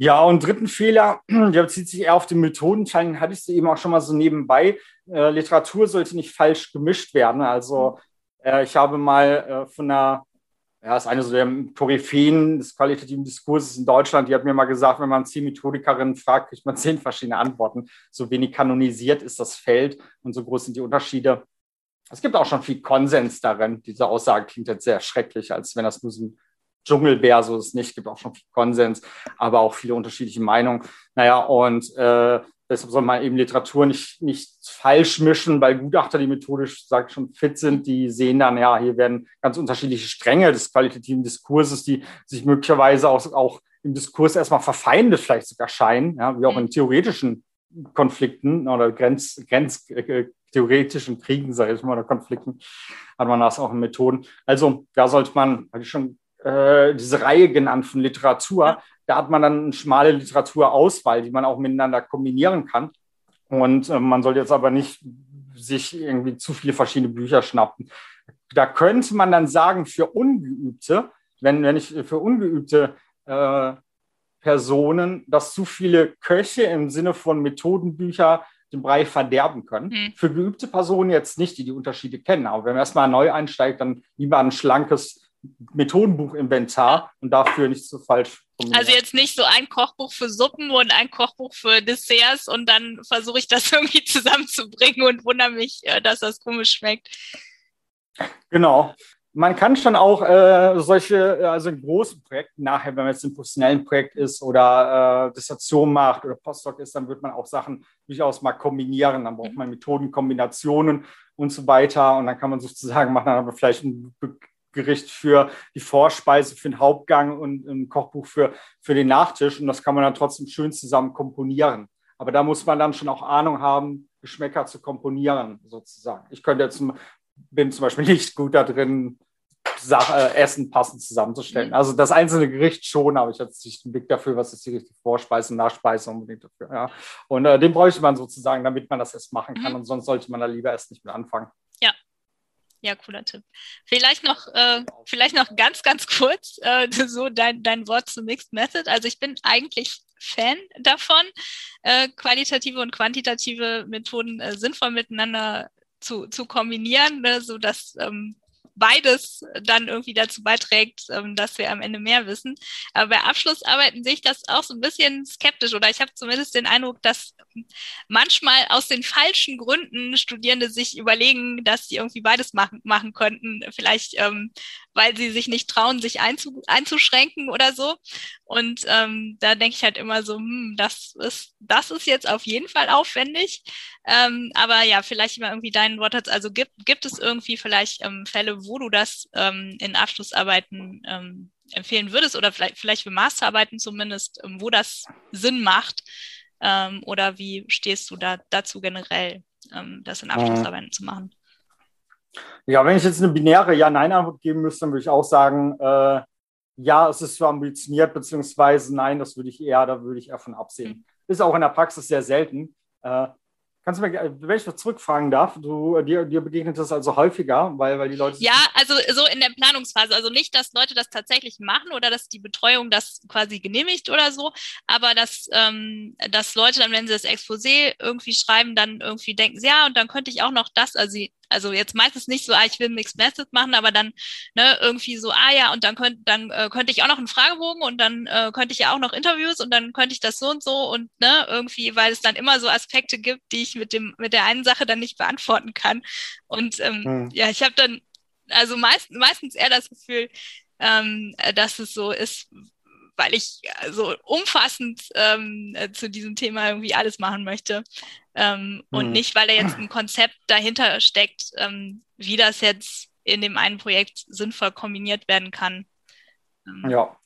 ja, und dritten Fehler, der bezieht sich eher auf den Methodenteil, hatte ich sie eben auch schon mal so nebenbei. Äh, Literatur sollte nicht falsch gemischt werden. Also äh, ich habe mal äh, von einer, ja, ist eine so der Koryphäen des qualitativen Diskurses in Deutschland, die hat mir mal gesagt, wenn man zehn Methodikerinnen fragt, kriegt man zehn verschiedene Antworten. So wenig kanonisiert ist das Feld und so groß sind die Unterschiede. Es gibt auch schon viel Konsens darin. Diese Aussage klingt jetzt sehr schrecklich, als wenn das nur so ein Dschungelbär, so ist es nicht, gibt auch schon viel Konsens, aber auch viele unterschiedliche Meinungen. Naja, und äh, deshalb soll man eben Literatur nicht, nicht falsch mischen, weil Gutachter, die methodisch sagt, schon fit sind, die sehen dann, ja, hier werden ganz unterschiedliche Stränge des qualitativen Diskurses, die sich möglicherweise auch, auch im Diskurs erstmal verfeindet vielleicht sogar scheinen, ja, wie auch in mhm. theoretischen Konflikten oder Grenz, Grenz, äh, theoretischen Kriegen, sage ich mal, oder Konflikten, hat man das auch in Methoden. Also da sollte man, hatte ich schon äh, diese Reihe genannt von Literatur. Ja. Da hat man dann eine schmale Literaturauswahl, die man auch miteinander kombinieren kann. Und äh, man soll jetzt aber nicht sich irgendwie zu viele verschiedene Bücher schnappen. Da könnte man dann sagen, für Ungeübte, wenn, wenn ich für ungeübte äh, Personen, dass zu viele Köche im Sinne von Methodenbücher den Brei verderben können. Mhm. Für geübte Personen jetzt nicht, die die Unterschiede kennen. Aber wenn man erstmal neu einsteigt, dann lieber ein schlankes Methodenbuch-Inventar und dafür nicht so falsch. Also jetzt nicht so ein Kochbuch für Suppen und ein Kochbuch für Desserts und dann versuche ich das irgendwie zusammenzubringen und wundere mich, äh, dass das komisch schmeckt. Genau. Man kann schon auch äh, solche, äh, also in großen Projekten nachher, wenn man jetzt ein professionellen Projekt ist oder äh, Dissertation macht oder Postdoc ist, dann wird man auch Sachen durchaus mal kombinieren. Dann braucht mhm. man Methodenkombinationen und so weiter. Und dann kann man sozusagen machen, dann aber vielleicht ein Gericht für die Vorspeise, für den Hauptgang und ein Kochbuch für, für den Nachtisch. Und das kann man dann trotzdem schön zusammen komponieren. Aber da muss man dann schon auch Ahnung haben, Geschmäcker zu komponieren, sozusagen. Ich könnte jetzt, bin zum Beispiel nicht gut da drin, Sache, äh, Essen passend zusammenzustellen. Also das einzelne Gericht schon, aber ich hatte nicht den Blick dafür, was ist die richtige Vorspeise und Nachspeise unbedingt dafür. Ja. Und äh, den bräuchte man sozusagen, damit man das erst machen kann. Mhm. Und sonst sollte man da lieber erst nicht mit anfangen. Ja, cooler Tipp. Vielleicht noch, äh, vielleicht noch ganz, ganz kurz äh, so dein, dein Wort zu Mixed Method. Also ich bin eigentlich Fan davon, äh, qualitative und quantitative Methoden äh, sinnvoll miteinander zu, zu kombinieren, ne, so dass ähm, beides dann irgendwie dazu beiträgt, ähm, dass wir am Ende mehr wissen. Aber bei Abschlussarbeiten sehe ich das auch so ein bisschen skeptisch oder ich habe zumindest den Eindruck, dass manchmal aus den falschen Gründen Studierende sich überlegen, dass sie irgendwie beides machen, machen könnten. Vielleicht, ähm, weil sie sich nicht trauen, sich einzu, einzuschränken oder so. Und ähm, da denke ich halt immer so, hm, das ist, das ist jetzt auf jeden Fall aufwendig. Ähm, aber ja, vielleicht mal irgendwie deinen Wort Also gibt, gibt es irgendwie vielleicht ähm, Fälle, wo du das ähm, in Abschlussarbeiten ähm, empfehlen würdest oder vielleicht, vielleicht für Masterarbeiten zumindest, ähm, wo das Sinn macht? Ähm, oder wie stehst du da dazu generell, ähm, das in Abschlussarbeiten zu machen? Ja, wenn ich jetzt eine binäre Ja-Nein-Antwort geben müsste, dann würde ich auch sagen, äh, ja, es ist für ambitioniert, beziehungsweise nein, das würde ich eher, da würde ich eher von absehen. Mhm. Ist auch in der Praxis sehr selten. Äh, Kannst du mir, wenn ich das zurückfragen darf, du, dir, dir begegnet das also häufiger, weil, weil die Leute. Ja, also so in der Planungsphase. Also nicht, dass Leute das tatsächlich machen oder dass die Betreuung das quasi genehmigt oder so, aber dass, ähm, dass Leute dann, wenn sie das Exposé irgendwie schreiben, dann irgendwie denken, ja, und dann könnte ich auch noch das, also sie also jetzt meistens nicht so, ah, ich will Mixed Method machen, aber dann ne, irgendwie so, ah ja, und dann könnte dann äh, könnte ich auch noch einen Fragebogen und dann äh, könnte ich ja auch noch Interviews und dann könnte ich das so und so und ne, irgendwie, weil es dann immer so Aspekte gibt, die ich mit dem mit der einen Sache dann nicht beantworten kann. Und ähm, hm. ja, ich habe dann also meist, meistens eher das Gefühl, ähm, dass es so ist, weil ich so umfassend ähm, zu diesem Thema irgendwie alles machen möchte, Ähm, mhm. Und nicht, weil da jetzt ein Konzept dahinter steckt, ähm, wie das jetzt in dem einen Projekt sinnvoll kombiniert werden kann. Ähm. Ja.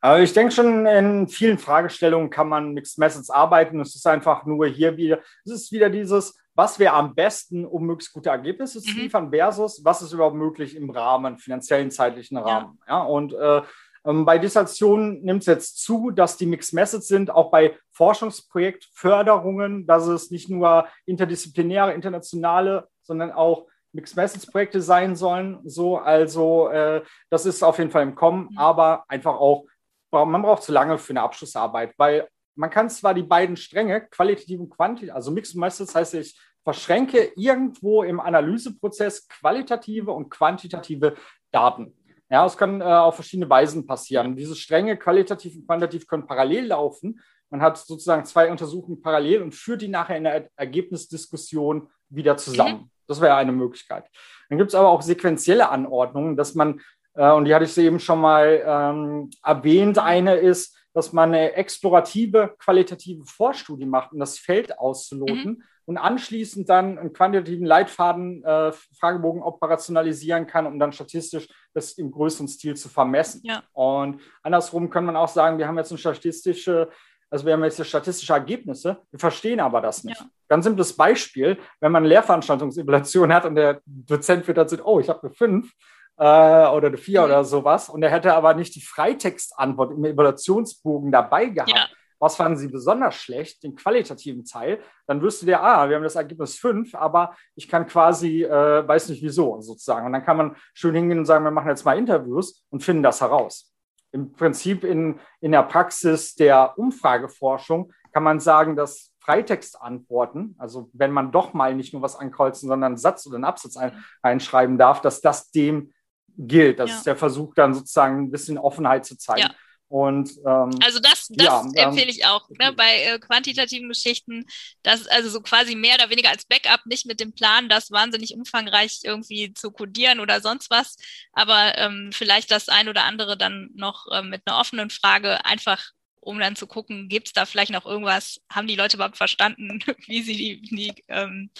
Aber ich denke schon, in vielen Fragestellungen kann man Mixed Methods arbeiten. Es ist einfach nur hier wieder, es ist wieder dieses, was wäre am besten, um möglichst gute Ergebnisse zu mhm. liefern, versus was ist überhaupt möglich im Rahmen, finanziellen, zeitlichen Rahmen. Ja, ja und äh, ähm, bei Dissertationen nimmt es jetzt zu, dass die Mixed Methods sind, auch bei Forschungsprojektförderungen, dass es nicht nur interdisziplinäre, internationale, sondern auch Mixed Methods Projekte sein sollen. So, also äh, das ist auf jeden Fall im Kommen, mhm. aber einfach auch, man braucht zu lange für eine Abschlussarbeit, weil man kann zwar die beiden Stränge, qualitativ und quantitativ, also Mixed Methods heißt, ich verschränke irgendwo im Analyseprozess qualitative und quantitative Daten. Ja, es kann äh, auf verschiedene Weisen passieren. Diese Stränge, qualitativ und quantitativ, können parallel laufen. Man hat sozusagen zwei Untersuchungen parallel und führt die nachher in der Ergebnisdiskussion wieder zusammen. Mhm. Das wäre eine Möglichkeit. Dann gibt es aber auch sequenzielle Anordnungen, dass man, äh, und die hatte ich eben schon mal ähm, erwähnt, eine ist, dass man eine explorative, qualitative Vorstudie macht, um das Feld auszuloten mhm. Und anschließend dann einen quantitativen Leitfaden, äh, Fragebogen operationalisieren kann, um dann statistisch das im größeren Stil zu vermessen. Ja. Und andersrum kann man auch sagen, wir haben jetzt eine statistische also wir haben jetzt hier statistische Ergebnisse, wir verstehen aber das nicht. Ja. Ganz simples Beispiel, wenn man eine Lehrveranstaltungsevaluation hat und der Dozent wird dann sagen, oh, ich habe eine 5 äh, oder eine 4 mhm. oder sowas und er hätte aber nicht die Freitextantwort im Evaluationsbogen dabei gehabt. Ja. Was fanden Sie besonders schlecht, den qualitativen Teil? Dann wüsste der, ah, wir haben das Ergebnis 5, aber ich kann quasi, äh, weiß nicht wieso sozusagen. Und dann kann man schön hingehen und sagen, wir machen jetzt mal Interviews und finden das heraus im Prinzip in, in der Praxis der Umfrageforschung kann man sagen, dass Freitextantworten, also wenn man doch mal nicht nur was ankreuzen, sondern einen Satz oder einen Absatz ein, einschreiben darf, dass das dem gilt. Das ja. ist der Versuch, dann sozusagen ein bisschen Offenheit zu zeigen. Ja. Und, ähm, also das, das ja, empfehle ich auch ne, bei äh, quantitativen Geschichten, das also so quasi mehr oder weniger als Backup, nicht mit dem Plan, das wahnsinnig umfangreich irgendwie zu codieren oder sonst was, aber ähm, vielleicht das ein oder andere dann noch äh, mit einer offenen Frage einfach um dann zu gucken, gibt es da vielleicht noch irgendwas, haben die Leute überhaupt verstanden, wie sie die, die ähm,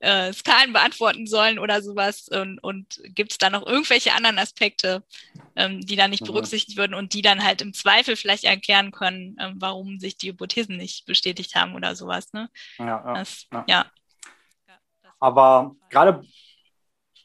äh, Skalen beantworten sollen oder sowas? Und, und gibt es da noch irgendwelche anderen Aspekte, ähm, die da nicht mhm. berücksichtigt würden und die dann halt im Zweifel vielleicht erklären können, ähm, warum sich die Hypothesen nicht bestätigt haben oder sowas? Ne? Ja, ja, das, ja. ja. Aber gerade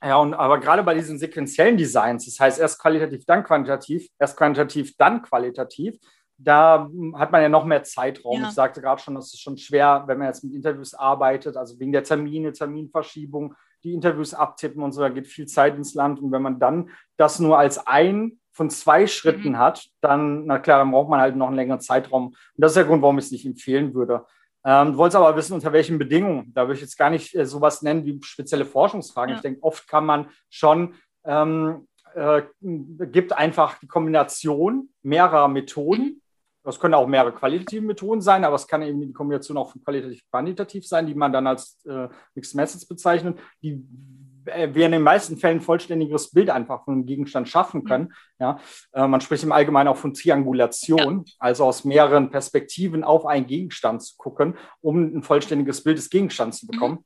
ja, und aber gerade bei diesen sequenziellen Designs, das heißt erst qualitativ, dann quantitativ, erst quantitativ, dann qualitativ, da hat man ja noch mehr Zeitraum. Ja. Ich sagte gerade schon, das ist schon schwer, wenn man jetzt mit Interviews arbeitet, also wegen der Termine, Terminverschiebung, die Interviews abtippen und so, da geht viel Zeit ins Land. Und wenn man dann das nur als ein von zwei Schritten mhm. hat, dann, na klar, dann braucht man halt noch einen längeren Zeitraum. Und das ist der Grund, warum ich es nicht empfehlen würde. Ähm, du wolltest aber wissen, unter welchen Bedingungen. Da würde ich jetzt gar nicht äh, sowas nennen wie spezielle Forschungsfragen. Ja. Ich denke, oft kann man schon ähm, äh, gibt einfach die Kombination mehrerer Methoden mhm. Das können auch mehrere qualitative Methoden sein, aber es kann eben die Kombination auch von qualitativ quantitativ sein, die man dann als äh, Mixed Methods bezeichnet, die äh, wir in den meisten Fällen ein vollständiges Bild einfach von einem Gegenstand schaffen mhm. können. Ja, äh, man spricht im Allgemeinen auch von Triangulation, ja. also aus mehreren Perspektiven auf einen Gegenstand zu gucken, um ein vollständiges Bild des Gegenstands zu bekommen. Mhm.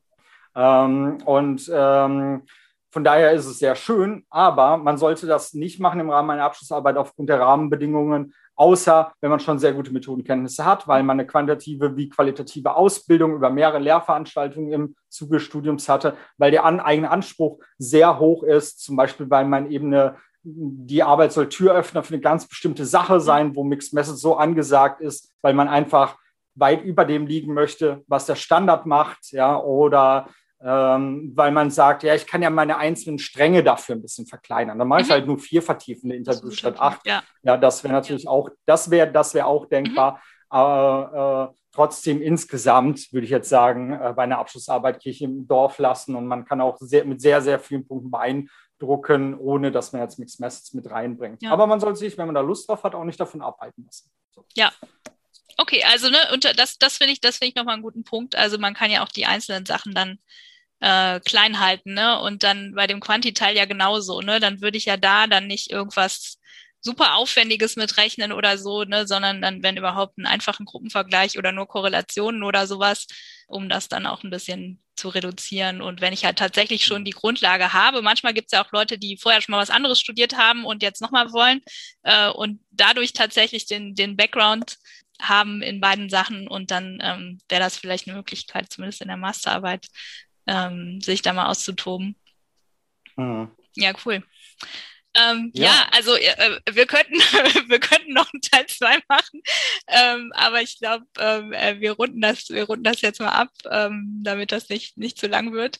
Ähm, und ähm, von daher ist es sehr schön, aber man sollte das nicht machen im Rahmen einer Abschlussarbeit aufgrund der Rahmenbedingungen, außer wenn man schon sehr gute Methodenkenntnisse hat, weil man eine quantitative wie qualitative Ausbildung über mehrere Lehrveranstaltungen im Zuge des Studiums hatte, weil der an, eigene Anspruch sehr hoch ist, zum Beispiel weil man eben eine die Arbeit soll Türöffner für eine ganz bestimmte Sache sein, wo Mixed Message so angesagt ist, weil man einfach weit über dem liegen möchte, was der Standard macht, ja, oder ähm, weil man sagt, ja, ich kann ja meine einzelnen Stränge dafür ein bisschen verkleinern. Dann mache ich mhm. halt nur vier vertiefende Interviews statt acht. Ja, ja das wäre natürlich ja. auch, das wäre, das wäre auch denkbar. Mhm. Aber äh, trotzdem insgesamt würde ich jetzt sagen, äh, bei einer Abschlussarbeit Kirche im Dorf lassen und man kann auch sehr, mit sehr, sehr vielen Punkten beeindrucken, ohne dass man jetzt Mixed Messages mit reinbringt. Ja. Aber man sollte sich, wenn man da Lust drauf hat, auch nicht davon abhalten lassen. So. Ja, Okay, also ne, und das, das finde ich, das finde ich nochmal einen guten Punkt. Also man kann ja auch die einzelnen Sachen dann äh, klein halten, ne? Und dann bei dem Quanti-Teil ja genauso, ne? Dann würde ich ja da dann nicht irgendwas super Aufwendiges mit Rechnen oder so, ne, sondern dann, wenn überhaupt, einen einfachen Gruppenvergleich oder nur Korrelationen oder sowas, um das dann auch ein bisschen zu reduzieren. Und wenn ich halt tatsächlich schon die Grundlage habe, manchmal gibt es ja auch Leute, die vorher schon mal was anderes studiert haben und jetzt nochmal wollen äh, und dadurch tatsächlich den, den Background haben in beiden Sachen und dann ähm, wäre das vielleicht eine Möglichkeit, zumindest in der Masterarbeit, ähm, sich da mal auszutoben. Mhm. Ja, cool. Ähm, ja. ja. also äh, wir könnten wir könnten noch einen Teil zwei machen, ähm, aber ich glaube, ähm, äh, wir runden das wir runden das jetzt mal ab, ähm, damit das nicht nicht zu lang wird.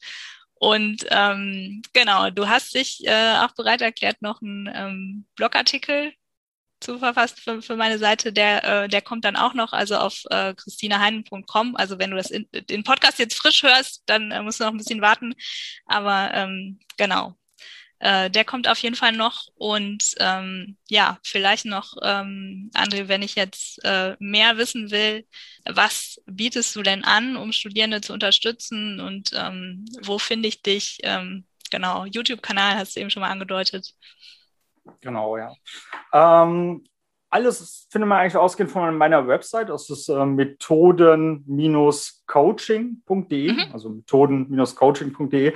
Und ähm, genau, du hast dich äh, auch bereit erklärt, noch einen ähm, Blogartikel zu verfasst für, für meine Seite. Der äh, der kommt dann auch noch, also auf äh, christinaheinen.com. Also wenn du das in, den Podcast jetzt frisch hörst, dann äh, musst du noch ein bisschen warten. Aber ähm, genau, äh, der kommt auf jeden Fall noch. Und ähm, ja, vielleicht noch, ähm, André, wenn ich jetzt äh, mehr wissen will, was bietest du denn an, um Studierende zu unterstützen und ähm, wo finde ich dich? Ähm, genau, YouTube-Kanal hast du eben schon mal angedeutet. Genau, ja. Ähm, alles findet man eigentlich ausgehend von meiner Website. Das ist äh, methoden-coaching.de, mhm. also methoden-coaching.de.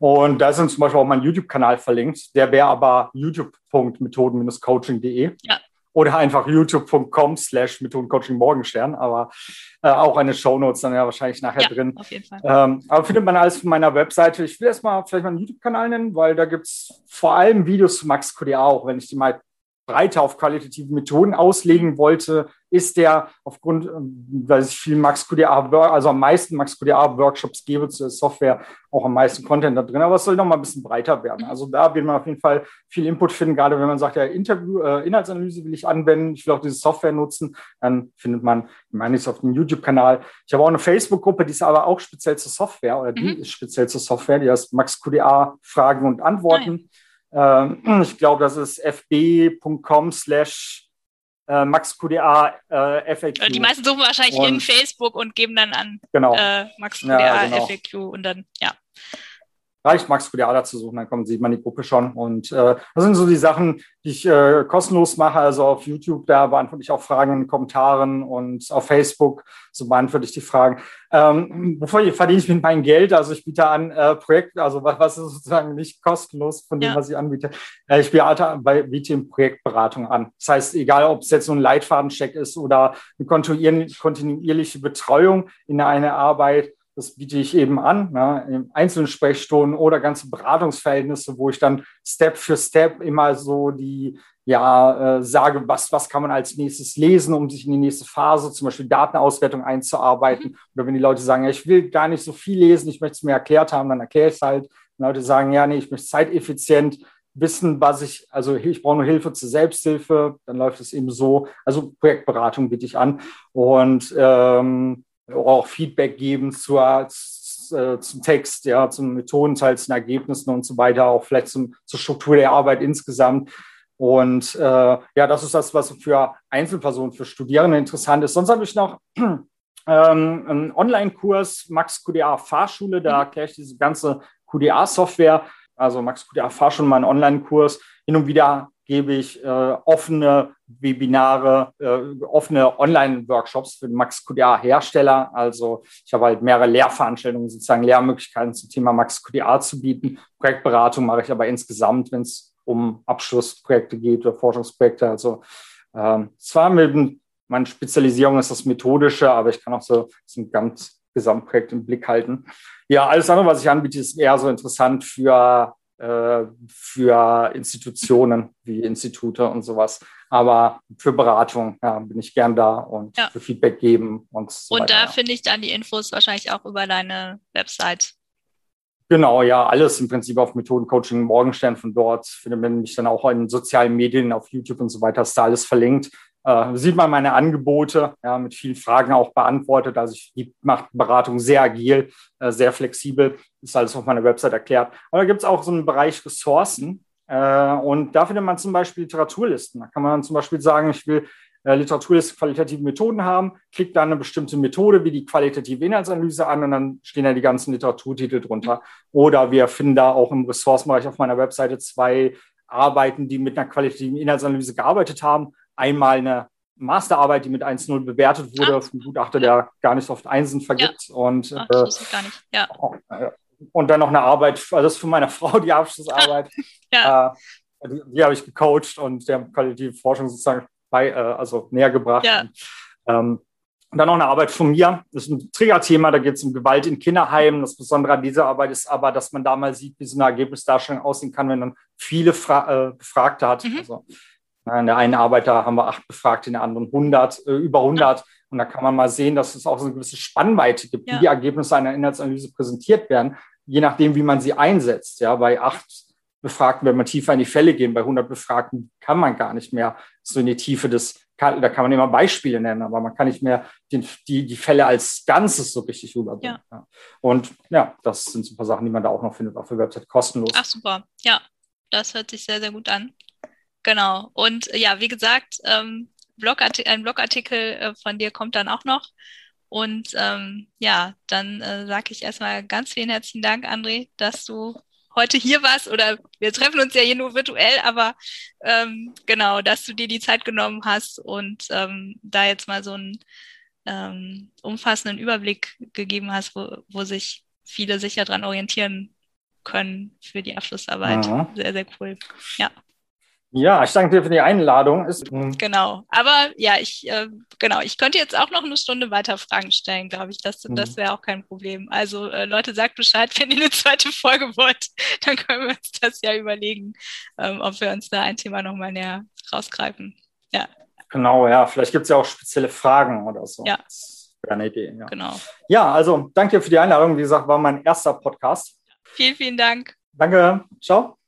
Und da ist dann zum Beispiel auch mein YouTube-Kanal verlinkt. Der wäre aber youtube.methoden-coaching.de. Ja. Oder einfach youtube.com slash Methodencoaching Morgenstern, aber äh, auch eine Shownotes dann ja wahrscheinlich nachher ja, drin. Auf jeden Fall. Ähm, aber findet man alles von meiner Webseite. Ich will erstmal vielleicht meinen YouTube-Kanal nennen, weil da gibt es vor allem Videos zu Max QDA auch, wenn ich die mal breiter auf qualitative Methoden auslegen wollte, ist der aufgrund, weil ich viel Max QDA, also am meisten Max QDA Workshops gebe zur Software, auch am meisten Content da drin. Aber es soll noch mal ein bisschen breiter werden. Also da wird man auf jeden Fall viel Input finden, gerade wenn man sagt, ja, Interview, äh, Inhaltsanalyse will ich anwenden, ich will auch diese Software nutzen, dann findet man, ich meine, ich auf dem YouTube-Kanal. Ich habe auch eine Facebook-Gruppe, die ist aber auch speziell zur Software oder die mhm. ist speziell zur Software, die heißt Max QDA Fragen und Antworten. Nein. Ähm, ich glaube, das ist fb.com slash äh, maxqda äh, FAQ. Die meisten suchen wahrscheinlich und, in Facebook und geben dann an genau. äh, maxqda ja, genau. FAQ und dann, ja reicht Max Kudiada zu suchen, dann kommt, sieht man die Gruppe schon. Und äh, das sind so die Sachen, die ich äh, kostenlos mache. Also auf YouTube, da beantworte ich auch Fragen in den Kommentaren und auf Facebook, so beantworte ich die Fragen. Ähm, wovor verdiene ich mit meinem Geld? Also ich biete an äh, Projekte, also was, was ist sozusagen nicht kostenlos von dem, ja. was ich anbiete. Äh, ich biete, biete Projektberatung an. Das heißt, egal ob es jetzt so ein Leitfadencheck ist oder eine kontinuierliche Betreuung in einer Arbeit, das biete ich eben an, ne, in einzelnen Sprechstunden oder ganze Beratungsverhältnisse, wo ich dann Step für Step immer so die, ja, äh, sage, was, was kann man als nächstes lesen, um sich in die nächste Phase, zum Beispiel Datenauswertung einzuarbeiten. Mhm. Oder wenn die Leute sagen, ja, ich will gar nicht so viel lesen, ich möchte es mir erklärt haben, dann erkläre ich es halt. Wenn Leute sagen, ja, nee, ich möchte zeiteffizient wissen, was ich, also ich brauche nur Hilfe zur Selbsthilfe, dann läuft es eben so. Also Projektberatung biete ich an. Und ähm, auch Feedback geben zur, äh, zum Text, ja, zum Methodenteil, zu den Ergebnissen und so weiter, auch vielleicht zum, zur Struktur der Arbeit insgesamt. Und äh, ja, das ist das, was für Einzelpersonen, für Studierende interessant ist. Sonst habe ich noch ähm, einen Online-Kurs, Max QDA Fahrschule, da mhm. erkläre ich diese ganze QDA-Software. Also Max QDA Fahrschule, mein Online-Kurs. Hin und wieder gebe ich äh, offene Webinare, äh, offene Online-Workshops für Max QDA Hersteller. Also ich habe halt mehrere Lehrveranstaltungen, sozusagen Lehrmöglichkeiten zum Thema Max QDA zu bieten. Projektberatung mache ich aber insgesamt, wenn es um Abschlussprojekte geht oder Forschungsprojekte. Also ähm, zwar mit meine Spezialisierung ist das Methodische, aber ich kann auch so, ein ganz Gesamtprojekt im Blick halten. Ja, alles andere, was ich anbiete, ist eher so interessant für für Institutionen wie Institute und sowas. Aber für Beratung ja, bin ich gern da und ja. für Feedback geben und so Und weiter, da finde ich dann die Infos wahrscheinlich auch über deine Website. Genau, ja, alles im Prinzip auf Methodencoaching Morgenstern von dort. Findet man mich dann auch in sozialen Medien, auf YouTube und so weiter, ist da alles verlinkt. Äh, sieht man meine Angebote, ja, mit vielen Fragen auch beantwortet. Also ich mache Beratung sehr agil, äh, sehr flexibel. Ist alles auf meiner Website erklärt. Aber da gibt es auch so einen Bereich Ressourcen. Äh, und da findet man zum Beispiel Literaturlisten. Da kann man dann zum Beispiel sagen, ich will äh, Literaturliste qualitative Methoden haben, klickt dann eine bestimmte Methode wie die qualitative Inhaltsanalyse an und dann stehen da die ganzen Literaturtitel drunter. Oder wir finden da auch im Ressourcenbereich auf meiner Webseite zwei Arbeiten, die mit einer qualitativen Inhaltsanalyse gearbeitet haben. Einmal eine Masterarbeit, die mit 1.0 bewertet wurde, ah. vom Gutachter, der gar nicht oft Einsen vergibt. Ja. Und, Ach, äh, gar nicht. Ja. und dann noch eine Arbeit, also das ist für meine Frau die Abschlussarbeit. ja. Äh, die, die habe ich gecoacht und der qualitative Forschung sozusagen bei, äh, also näher gebracht. Ja. Und, ähm, und dann noch eine Arbeit von mir. Das ist ein Triggerthema, da geht es um Gewalt in Kinderheimen. Das Besondere an dieser Arbeit ist aber, dass man da mal sieht, wie so eine Ergebnisdarstellung aussehen kann, wenn man viele Fra äh, Befragte hat. Mhm. Also in der einen Arbeit, da haben wir acht Befragte, in der anderen 100, äh, über 100. Und da kann man mal sehen, dass es auch so eine gewisse Spannweite gibt, ja. wie die Ergebnisse einer Inhaltsanalyse präsentiert werden, je nachdem, wie man sie einsetzt. Ja, bei acht Befragten, wenn man tiefer in die Fälle gehen, bei 100 Befragten kann man gar nicht mehr so in die Tiefe des, da kann man immer Beispiele nennen, aber man kann nicht mehr den, die, die Fälle als Ganzes so richtig rüberbringen. Ja. Ja. Und ja, das sind so ein paar Sachen, die man da auch noch findet auf der Website kostenlos. Ach super, ja, das hört sich sehr, sehr gut an. Genau. Und äh, ja, wie gesagt, ähm, Blogartikel, ein Blogartikel äh, von dir kommt dann auch noch. Und ähm, ja, dann äh, sage ich erstmal ganz vielen herzlichen Dank, André, dass du heute hier warst. Oder wir treffen uns ja hier nur virtuell, aber ähm, genau, dass du dir die Zeit genommen hast und ähm, da jetzt mal so einen ähm, umfassenden Überblick gegeben hast, wo, wo sich viele sicher dran orientieren können für die Abschlussarbeit. Aha. Sehr, sehr cool. Ja. Ja, ich danke dir für die Einladung. Ist, genau. Aber ja, ich äh, genau, ich könnte jetzt auch noch eine Stunde weiter Fragen stellen, glaube ich. Das, mhm. das wäre auch kein Problem. Also äh, Leute, sagt Bescheid, wenn ihr eine zweite Folge wollt, dann können wir uns das ja überlegen, ähm, ob wir uns da ein Thema nochmal näher rausgreifen. Ja. Genau, ja. Vielleicht gibt es ja auch spezielle Fragen oder so. Ja. Das wäre eine Idee. Ja. Genau. Ja, also danke dir für die Einladung. Wie gesagt, war mein erster Podcast. Vielen, vielen Dank. Danke. Ciao.